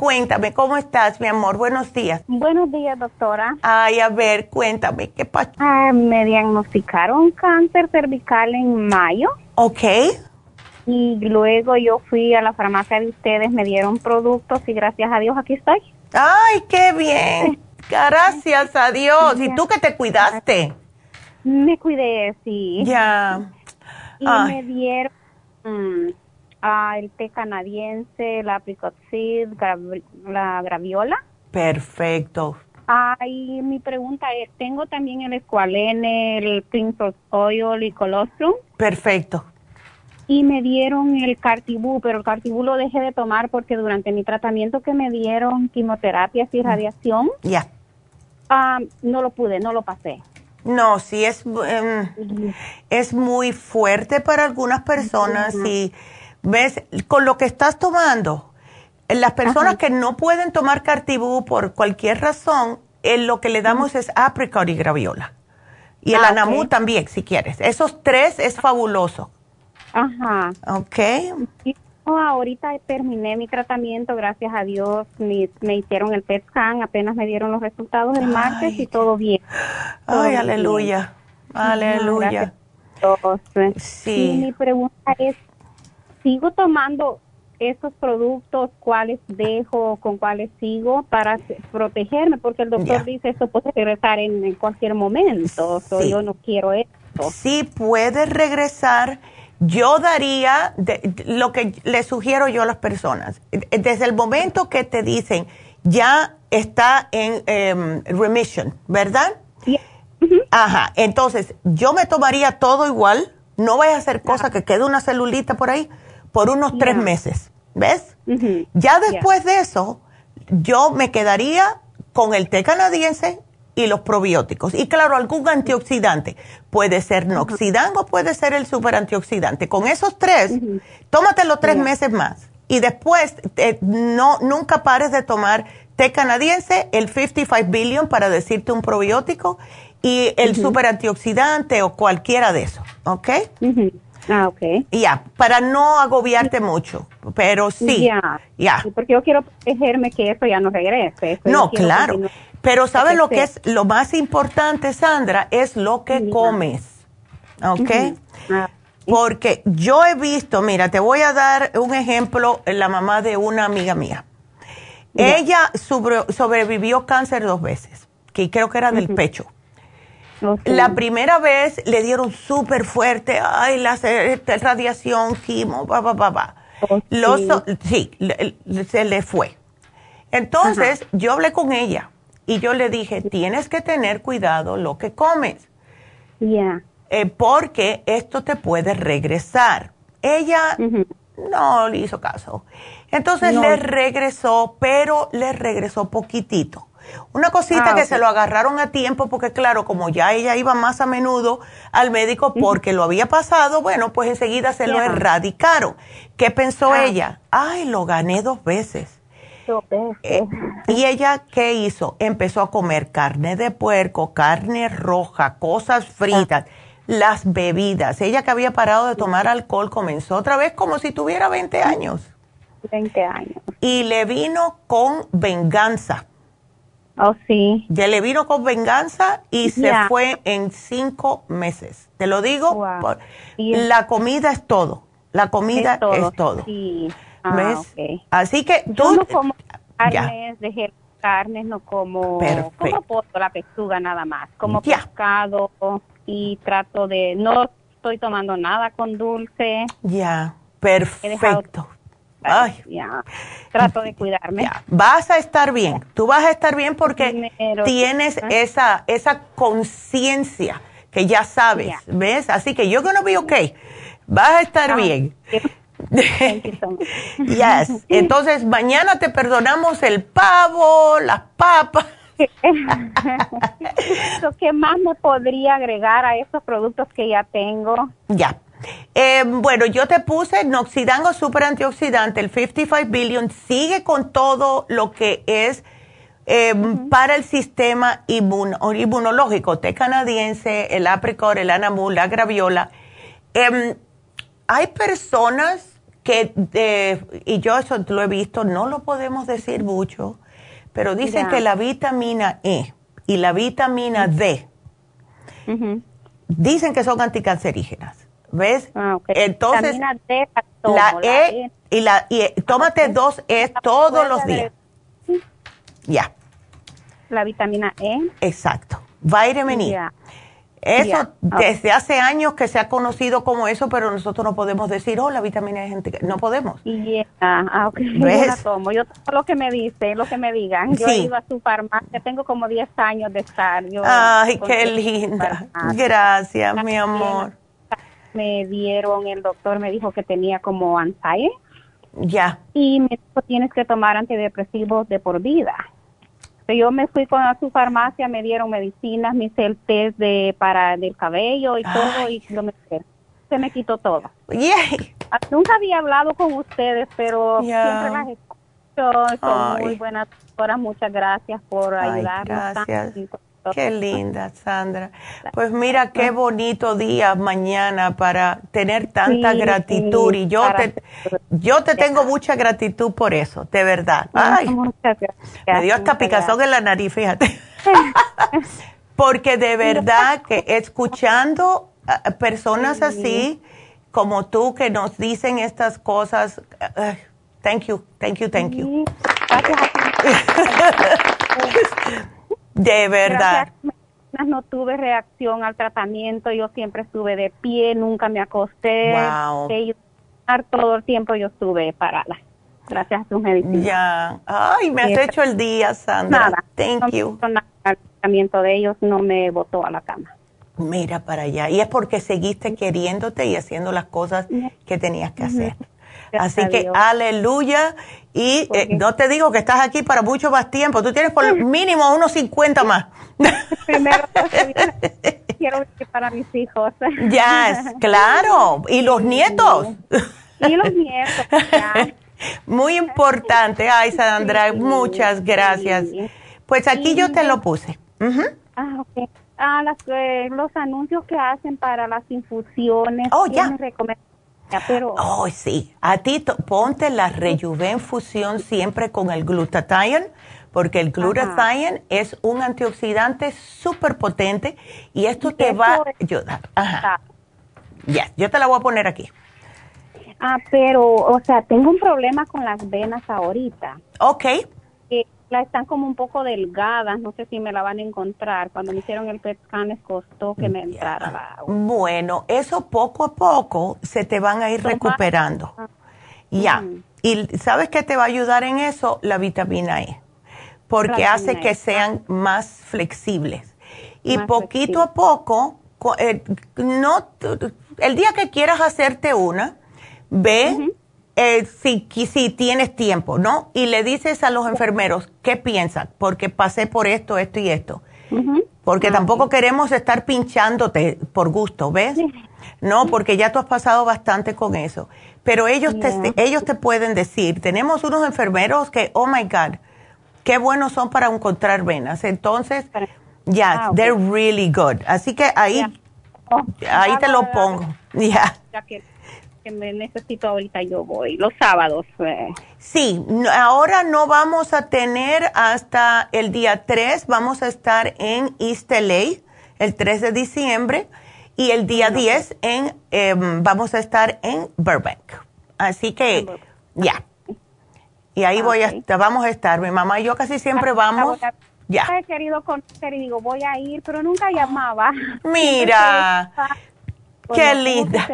cuéntame, ¿cómo estás, mi amor? Buenos días. Buenos días, doctora. Ay, a ver, cuéntame, ¿qué pasa? Ah, me diagnosticaron cáncer cervical en mayo. Ok. Y luego yo fui a la farmacia de ustedes, me dieron productos y gracias a Dios aquí estoy. Ay, qué bien. Gracias a Dios. ¿Y tú que te cuidaste? Me cuidé, sí. Ya. Y me dieron mm, el té canadiense, la apricot la graviola. Perfecto. Ay, mi pregunta es, tengo también el escualene, el Prince Oil y colostrum. Perfecto. Y me dieron el cartibú, pero el cartibú lo dejé de tomar porque durante mi tratamiento que me dieron quimioterapias y mm. radiación, ya. Ah, no lo pude, no lo pasé. No, sí es, em, es muy fuerte para algunas personas y ves, con lo que estás tomando, las personas que no pueden tomar cartibú por cualquier razón, lo que le damos es apricot y graviola. Y el ah, anamú también, si quieres. Esos tres es fabuloso. Ajá. Ok ahorita terminé mi tratamiento, gracias a Dios. Me, hicieron el PET scan, apenas me dieron los resultados el martes y todo bien. Ay, aleluya. Aleluya. Sí. mi pregunta es, ¿sigo tomando esos productos? ¿Cuáles dejo? ¿Con cuáles sigo para protegerme? Porque el doctor dice esto puede regresar en, cualquier momento. yo no quiero esto. Sí, puede regresar yo daría lo que le sugiero yo a las personas. Desde el momento que te dicen ya está en em, remission, ¿verdad? Ajá. Entonces, yo me tomaría todo igual. No vaya a hacer cosa que quede una celulita por ahí por unos tres meses. ¿Ves? Ya después de eso, yo me quedaría con el té canadiense y los probióticos. Y claro, algún antioxidante. Puede ser noxidán o puede ser el super antioxidante. Con esos tres, tómatelo tres meses más. Y después, eh, no, nunca pares de tomar té canadiense, el 55 billion para decirte un probiótico, y el super antioxidante o cualquiera de esos. ¿Ok? Ah, ok. Ya, para no agobiarte mucho, pero sí. Ya. porque yo quiero protegerme que eso ya no regrese. no, claro. Pero ¿sabes lo que es lo más importante, Sandra? Es lo que comes. ¿Ok? Ah, porque yo he visto, mira, te voy a dar un ejemplo, la mamá de una amiga mía. Ella sobrevivió cáncer dos veces, que creo que era del pecho. La primera vez le dieron súper fuerte, ay, la radiación, quimo, va, va, va, va. sí, se le fue. Entonces, yo hablé con ella y yo le dije, tienes que tener cuidado lo que comes. Ya. Eh, porque esto te puede regresar. Ella no le hizo caso. Entonces le regresó, pero le regresó poquitito. Una cosita ah, que se lo agarraron a tiempo porque claro, como ya ella iba más a menudo al médico porque lo había pasado, bueno, pues enseguida se lo erradicaron. ¿Qué pensó ah. ella? Ay, lo gané dos veces. Eh, ¿Y ella qué hizo? Empezó a comer carne de puerco, carne roja, cosas fritas, las bebidas. Ella que había parado de tomar alcohol comenzó otra vez como si tuviera 20 años. 20 años. Y le vino con venganza. Oh, sí. Ya le vino con venganza y se fue en cinco meses. Te lo digo, la comida es todo. La comida es todo. Sí. Ah, ¿Ves? Así que tú... no como carnes, dejé carnes, no como, como pollo, la pechuga nada más. Como pescado y trato de... No estoy tomando nada con dulce. Ya, perfecto. Ay. Ya, trato de cuidarme. Ya. Vas a estar bien. Tú vas a estar bien porque tienes esa, esa conciencia que ya sabes, ¿ves? Así que yo no be okay. Vas a estar ah, bien. <laughs> yes. Entonces, mañana te perdonamos el pavo, las papas. <laughs> ¿Qué más me podría agregar a esos productos que ya tengo? Ya. Eh, bueno, yo te puse Noxidango Super Antioxidante, el 55 Billion, sigue con todo lo que es eh, para el sistema inmunológico, té canadiense, el apricot, el anamul, la graviola. Em, hay personas que, y yo eso lo he visto, no lo podemos decir mucho, pero dicen que la vitamina E y la vitamina D dicen que son anticancerígenas. ¿Ves? Ah, Entonces, la, e, e, y la y tómate dos E todos los días. Ya. La vitamina E. Exacto. Vitamin E. Eso desde hace años que se ha conocido como eso, pero nosotros no podemos decir, oh, la vitamina E no podemos. Yeah. Ah. <laughs> ¿Ves? Yo la tomo. Yo tomo lo que me dicen, lo que me digan. Yo iba a su farmacia, tengo como 10 años de estar. Yo Ay, qué linda. Gracias, mi amor me dieron, el doctor me dijo que tenía como anxiety. Ya. Y me dijo, tienes que tomar antidepresivos de por vida. yo me fui con a su farmacia, me dieron medicinas, me hice el test de, para del cabello y todo, y lo me, se me quitó todo. Ah, nunca había hablado con ustedes, pero siempre las escucho, son muy buenas doctoras, muchas gracias por ayudarnos. Gracias. Qué linda, Sandra. Pues mira qué bonito día mañana para tener tanta gratitud y yo te yo te tengo mucha gratitud por eso, de verdad. Ay, me dio hasta picazón en la nariz, fíjate. <laughs> Porque de verdad que escuchando a personas así como tú que nos dicen estas cosas, thank you, thank you, thank you. <laughs> De verdad. no tuve reacción al tratamiento, yo siempre estuve de pie, nunca me acosté. Wow. Todo el tiempo yo estuve parada. Gracias a sus medicinas. Ya. Ay, me has hecho el día, Sandra. Nada. Thank you. El tratamiento de ellos no me botó a la cama. Mira para allá. Y es porque seguiste queriéndote y haciendo las cosas que tenías que hacer. Así que aleluya. Y eh, no te digo que estás aquí para mucho más tiempo. Tú tienes por <laughs> mínimo unos 50 más. <laughs> Primero, <laughs> quiero vivir para mis hijos. Ya, claro. Y los nietos. Y los nietos, Muy importante. Ay, Sandra, muchas gracias. Pues aquí yo te lo puse. Ah, ok. Ah, las, eh, los anuncios que hacen para las infusiones. Oh, ya. Pero... Oh, sí. A ti ponte la Rejuven Fusión siempre con el glutathione, porque el glutathione es un antioxidante súper potente y esto te va a ayudar. Ajá. Ya, yo te la voy a poner aquí. Ah, pero, o sea, tengo un problema con las venas ahorita. Ok la están como un poco delgadas, no sé si me la van a encontrar. Cuando me hicieron el PET scan les costó que me entrara la Bueno, eso poco a poco se te van a ir recuperando. Ya. Mm. Y ¿sabes qué te va a ayudar en eso? La vitamina E. Porque hace que sean más flexibles. Y poquito a poco, eh, no, el día que quieras hacerte una, ve eh, si, si tienes tiempo, ¿no? Y le dices a los enfermeros, ¿qué piensan? Porque pasé por esto, esto y esto. Porque ah, tampoco queremos estar pinchándote por gusto, ¿ves? No, porque ya tú has pasado bastante con eso. Pero ellos, te, ellos te pueden decir, tenemos unos enfermeros que, oh my God, qué buenos son para encontrar venas. Entonces, ya, ah, they're really good. Así que ahí, oh, ahí te lo pongo. <laughs> Ya. que, me necesito ahorita, yo voy los sábados. Eh. Sí, ahora no vamos a tener hasta el día 3, vamos a estar en East LA el 3 de diciembre y el día 10 en, em, vamos a estar en Burbank. Así que, ya. Y ahí voy a, vamos a estar. Mi mamá y yo casi siempre vamos. Ya. He querido conocer y digo, voy a ir, pero nunca llamaba. Mira, <laughs> qué linda.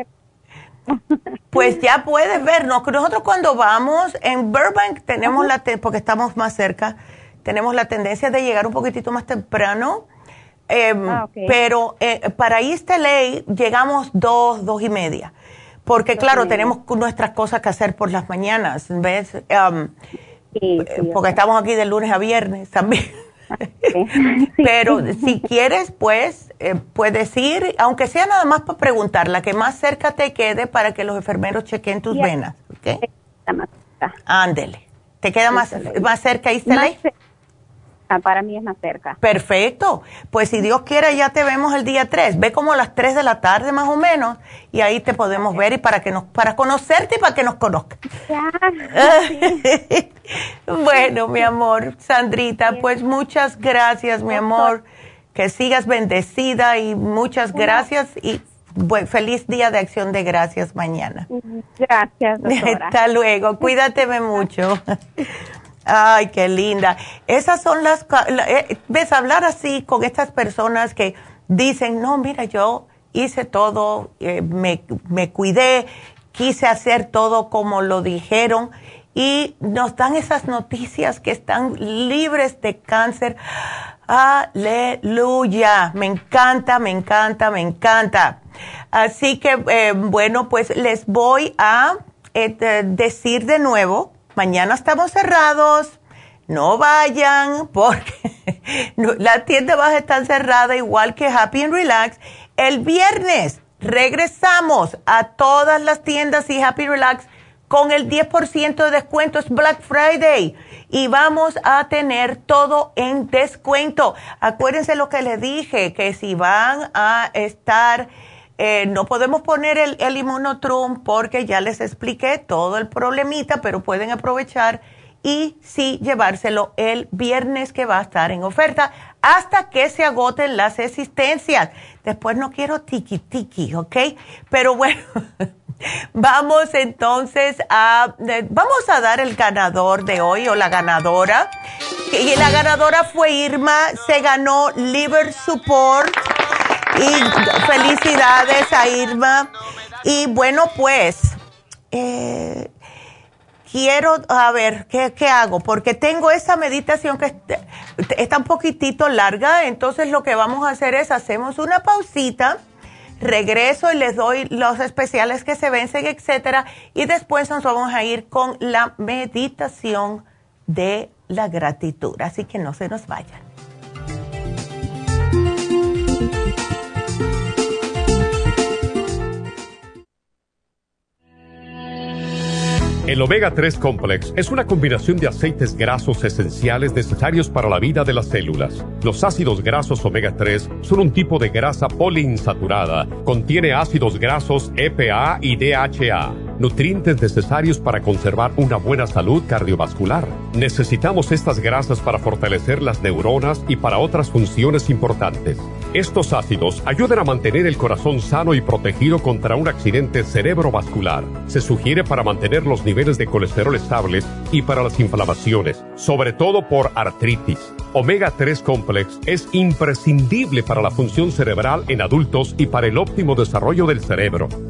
Pues ya puedes vernos. Nosotros cuando vamos en Burbank tenemos la, porque estamos más cerca, tenemos la tendencia de llegar un poquitito más temprano Em, ah, pero eh, para East LA llegamos dos, dos y media. Porque claro, tenemos nuestras cosas que hacer por las mañanas, ¿ves? Em, porque estamos aquí de lunes a viernes también. <laughs> Pero si quieres, pues, eh, puedes ir, aunque sea nada más para preguntar, la que más cerca te quede para que los enfermeros chequen tus venas. ¿ok? Ándele. ¿Te queda más, más cerca LA? Ah, para mí es más cerca. Perfecto. Pues si Dios quiere ya te vemos el día 3. Ve como a las 3 de la tarde más o menos y ahí te podemos ver y para que nos para conocerte y para que nos conozcas. <laughs> bueno, mi amor, Sandrita, pues muchas gracias, mi amor. Que sigas bendecida y muchas gracias y feliz día de acción de gracias mañana. Gracias. <laughs> Hasta luego. Cuídateme mucho. <laughs> Ay, qué linda. Esas son las, eh, ves, hablar así con estas personas que dicen, no, mira, yo hice todo, eh, me, me cuidé, quise hacer todo como lo dijeron y nos dan esas noticias que están libres de cáncer. Aleluya. Me encanta, me encanta, me encanta. Así que, eh, bueno, pues les voy a decir de nuevo mañana estamos cerrados, no vayan <laughs> porque la tienda va a estar cerrada igual que Happy and Relax. El viernes regresamos a todas las tiendas y Happy Relax con el 10% de descuento, es Black Friday y vamos a tener todo en descuento. Acuérdense lo que les dije, que si van a estar eh, no podemos poner el, el porque ya les expliqué todo el problemita, pero pueden aprovechar y sí llevárselo el viernes que va a estar en oferta hasta que se agoten las existencias. Después no quiero tiki tiki, ¿ok? Pero bueno, <laughs> vamos entonces a, vamos a dar el ganador de hoy o la ganadora. Y la ganadora fue Irma, se ganó Liver Support y felicidades a Irma. Y bueno, pues, eh, quiero, a ver, ¿qué, ¿qué, hago? Porque tengo esa meditación que está un poquitito larga, entonces lo que vamos a hacer es hacemos una pausita, regreso y les doy los especiales que se vencen, etcétera, y después nos vamos a ir con la meditación de la gratitud. Así que no se nos vayan. El omega 3 complex es una combinación de aceites grasos esenciales necesarios para la vida de las células. Los ácidos grasos omega 3 son un tipo de grasa poliinsaturada. Contiene ácidos grasos EPA y DHA nutrientes necesarios para conservar una buena salud cardiovascular. Necesitamos estas grasas para fortalecer las neuronas y para otras funciones importantes. Estos ácidos ayudan a mantener el corazón sano y protegido contra un accidente cerebrovascular. Se sugiere para mantener los niveles de colesterol estables y para las inflamaciones, sobre todo por artritis. Omega 3 Complex es imprescindible para la función cerebral en adultos y para el óptimo desarrollo del cerebro,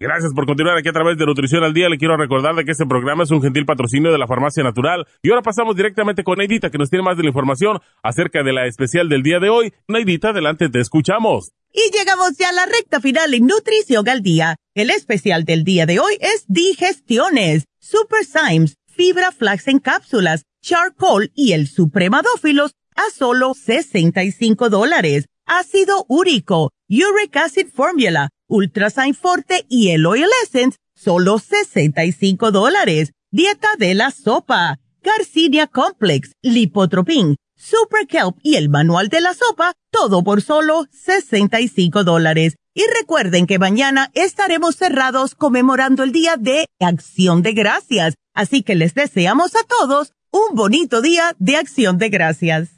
Gracias por continuar aquí a través de Nutrición al Día. Le quiero recordar de que este programa es un gentil patrocinio de la Farmacia Natural. Y ahora pasamos directamente con Neidita, que nos tiene más de la información acerca de la especial del día de hoy. Neidita, adelante, te escuchamos. Y llegamos ya a la recta final en Nutrición al Día. El especial del día de hoy es Digestiones, Super Symes, Fibra Flax en cápsulas, Charcoal y el Supremadófilos a solo 65 dólares. Ácido úrico, Uric Acid Formula, Ultrasign Forte y el Oil Essence, solo 65 dólares. Dieta de la sopa, Garcinia Complex, Lipotropin, Super Kelp y el manual de la sopa, todo por solo 65 dólares. Y recuerden que mañana estaremos cerrados conmemorando el Día de Acción de Gracias. Así que les deseamos a todos un bonito día de Acción de Gracias.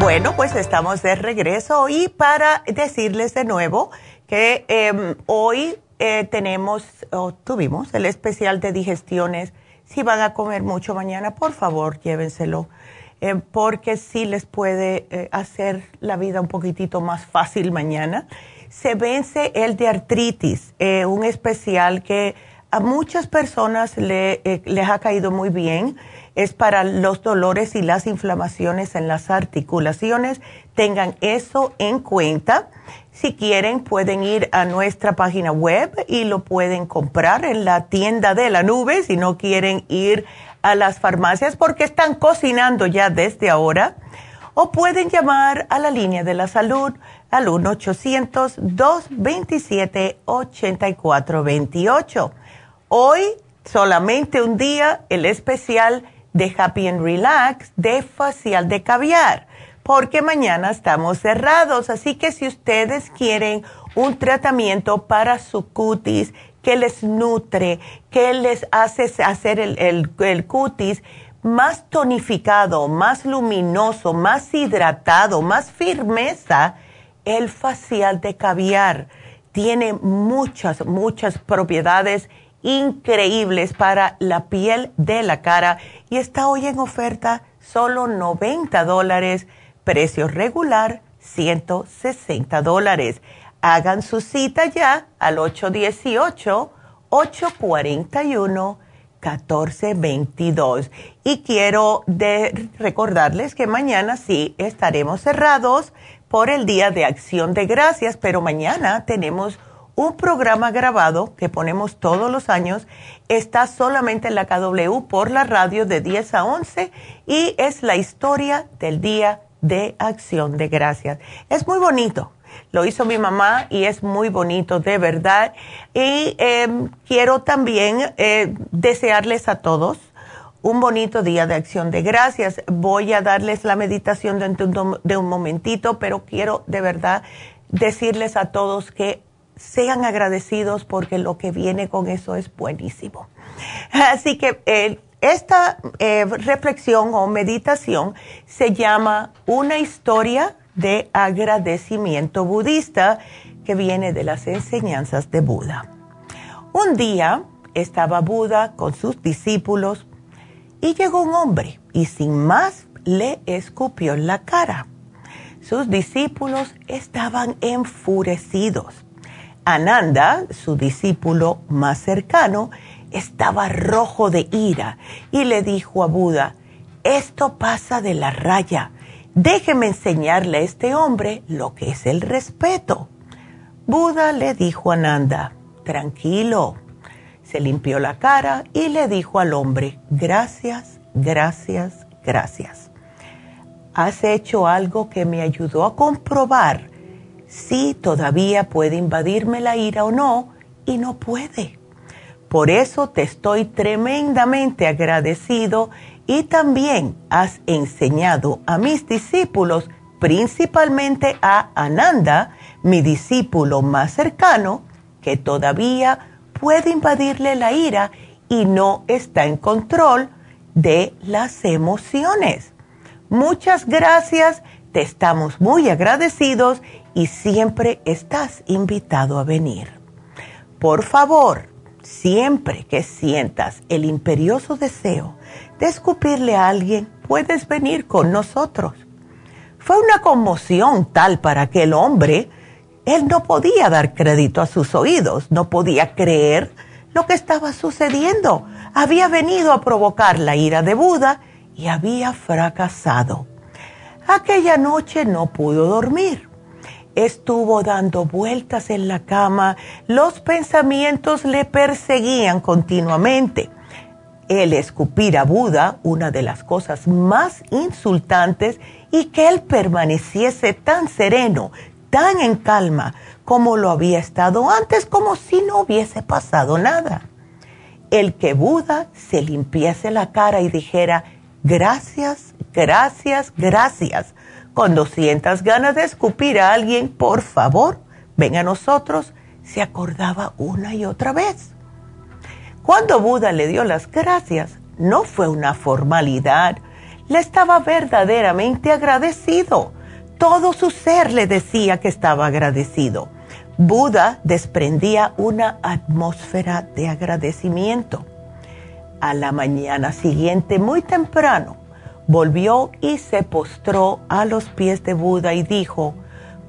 Bueno, pues estamos de regreso y para decirles de nuevo que em, hoy eh, tenemos o tuvimos el especial de digestiones. Si van a comer mucho mañana, por favor, llévenselo, eh, porque sí les puede eh, hacer la vida un poquitito más fácil mañana. Se vence el de artritis, un especial que a muchas personas le, les ha caído muy bien es para los dolores y las inflamaciones en las articulaciones. Tengan eso en cuenta. Si quieren, pueden ir a nuestra página web y lo pueden comprar en la tienda de la nube si no quieren ir a las farmacias porque están cocinando ya desde ahora. O pueden llamar a la línea de la salud al 1-800-227-8428. Hoy, solamente un día, el especial de Happy and Relax de facial de caviar, porque mañana estamos cerrados. Así que si ustedes quieren un tratamiento para su cutis que les nutre, que les hace hacer el, el cutis más tonificado, más luminoso, más hidratado, más firmeza, el facial de caviar tiene muchas, muchas propiedades increíbles para la piel de la cara y está hoy en oferta solo 90 dólares, precio regular 160 dólares. Hagan su cita ya al 818-841-1422. Y quiero recordarles que mañana sí estaremos cerrados por el Día de Acción de Gracias, pero mañana tenemos un programa grabado que ponemos todos los años. Está solamente en la KW por la radio de 10 a 11 y es la historia del Día de Acción de Gracias. Es muy bonito. Lo hizo mi mamá y es muy bonito, de verdad. Y em, quiero también eh, desearles a todos un bonito día de acción de gracias. Voy a darles la meditación de un momentito, pero quiero de verdad decirles a todos que sean agradecidos porque lo que viene con eso es buenísimo. Así que eh, esta eh, reflexión o meditación se llama una historia de agradecimiento budista que viene de las enseñanzas de Buda. Un día estaba Buda con sus discípulos y llegó un hombre y sin más le escupió en la cara. sus discípulos estaban enfurecidos. Ananda, su discípulo más cercano, estaba rojo de ira y le dijo a Buda, esto pasa de la raya, déjeme enseñarle a este hombre lo que es el respeto. Buda le dijo a Ananda, tranquilo, se limpió la cara y le dijo al hombre, gracias, gracias, gracias. Has hecho algo que me ayudó a comprobar si todavía puede invadirme la ira o no, y no puede. Por eso te estoy tremendamente agradecido y también has enseñado a mis discípulos, principalmente a Ananda, mi discípulo más cercano, que todavía puede invadirle la ira y no está en control de las emociones. Muchas gracias, te estamos muy agradecidos y siempre estás invitado a venir. Por favor, siempre que sientas el imperioso deseo de escupirle a alguien, puedes venir con nosotros. Fue una conmoción tal para aquel hombre, él no podía dar crédito a sus oídos, no podía creer lo que estaba sucediendo. Había venido a provocar la ira de Buda y había fracasado. Aquella noche no pudo dormir estuvo dando vueltas en la cama, los pensamientos le perseguían continuamente. El escupir a Buda, una de las cosas más insultantes, y que él permaneciese tan sereno, tan en calma, como lo había estado antes, como si no hubiese pasado nada. El que Buda se limpiase la cara y dijera, gracias, gracias, gracias cuando sientas ganas de escupir a alguien, por favor, ven a nosotros, se acordaba una y otra vez. Cuando Buda le dio las gracias, no fue una formalidad, le estaba verdaderamente agradecido. Todo su ser le decía que estaba agradecido. Buda desprendía una atmósfera de agradecimiento. A la mañana siguiente, muy temprano, volvió y se postró a los pies de Buda y dijo,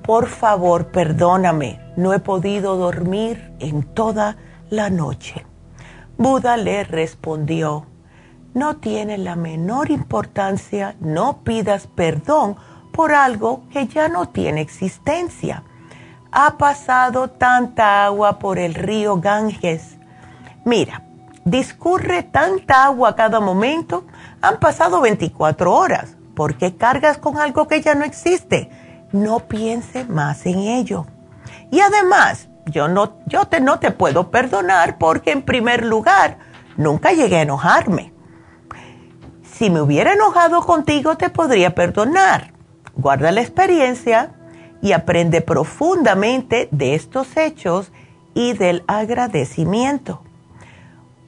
por favor, perdóname, no he podido dormir en toda la noche. Buda le respondió, no tiene la menor importancia, no pidas perdón por algo que ya no tiene existencia. Ha pasado tanta agua por el río Ganges. Mira, discurre tanta agua a cada momento han pasado 24 horas. ¿Por qué cargas con algo que ya no existe? No piense más en ello. Y además, yo no, yo te, no te puedo perdonar porque en primer lugar, nunca llegué a enojarme. Si me hubiera enojado contigo, te podría perdonar. Guarda la experiencia y aprende profundamente de estos hechos y del agradecimiento.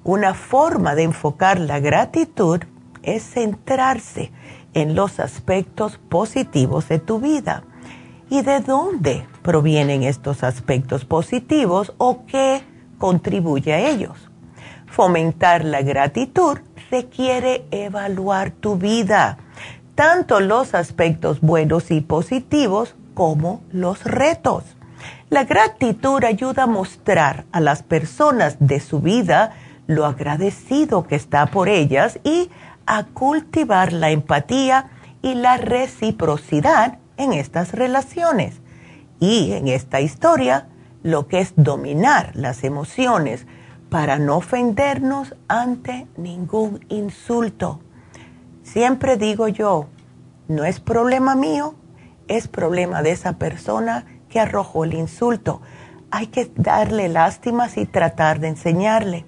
Una forma de enfocar la gratitud es centrarse en los aspectos positivos de tu vida. ¿Y de dónde provienen estos aspectos positivos o qué contribuye a ellos? Fomentar la gratitud requiere evaluar tu vida, tanto los aspectos buenos y positivos como los retos. La gratitud ayuda a mostrar a las personas de su vida lo agradecido que está por ellas y a cultivar la empatía y la reciprocidad en estas relaciones. Y en esta historia, lo que es dominar las emociones para no ofendernos ante ningún insulto. Siempre digo yo, no es problema mío, es problema de esa persona que arrojó el insulto. Hay que darle lástimas y tratar de enseñarle.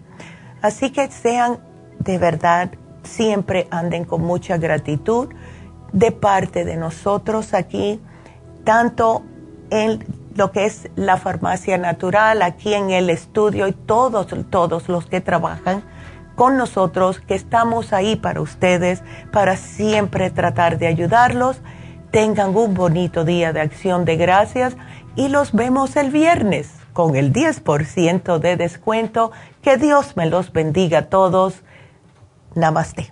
Así que sean de verdad siempre anden con mucha gratitud de parte de nosotros aquí, tanto en lo que es la farmacia natural, aquí en el estudio y todos, todos los que trabajan con nosotros, que estamos ahí para ustedes, para siempre tratar de ayudarlos. Tengan un bonito día de acción de gracias y los vemos el viernes con el 10% de descuento. Que Dios me los bendiga a todos Namaste.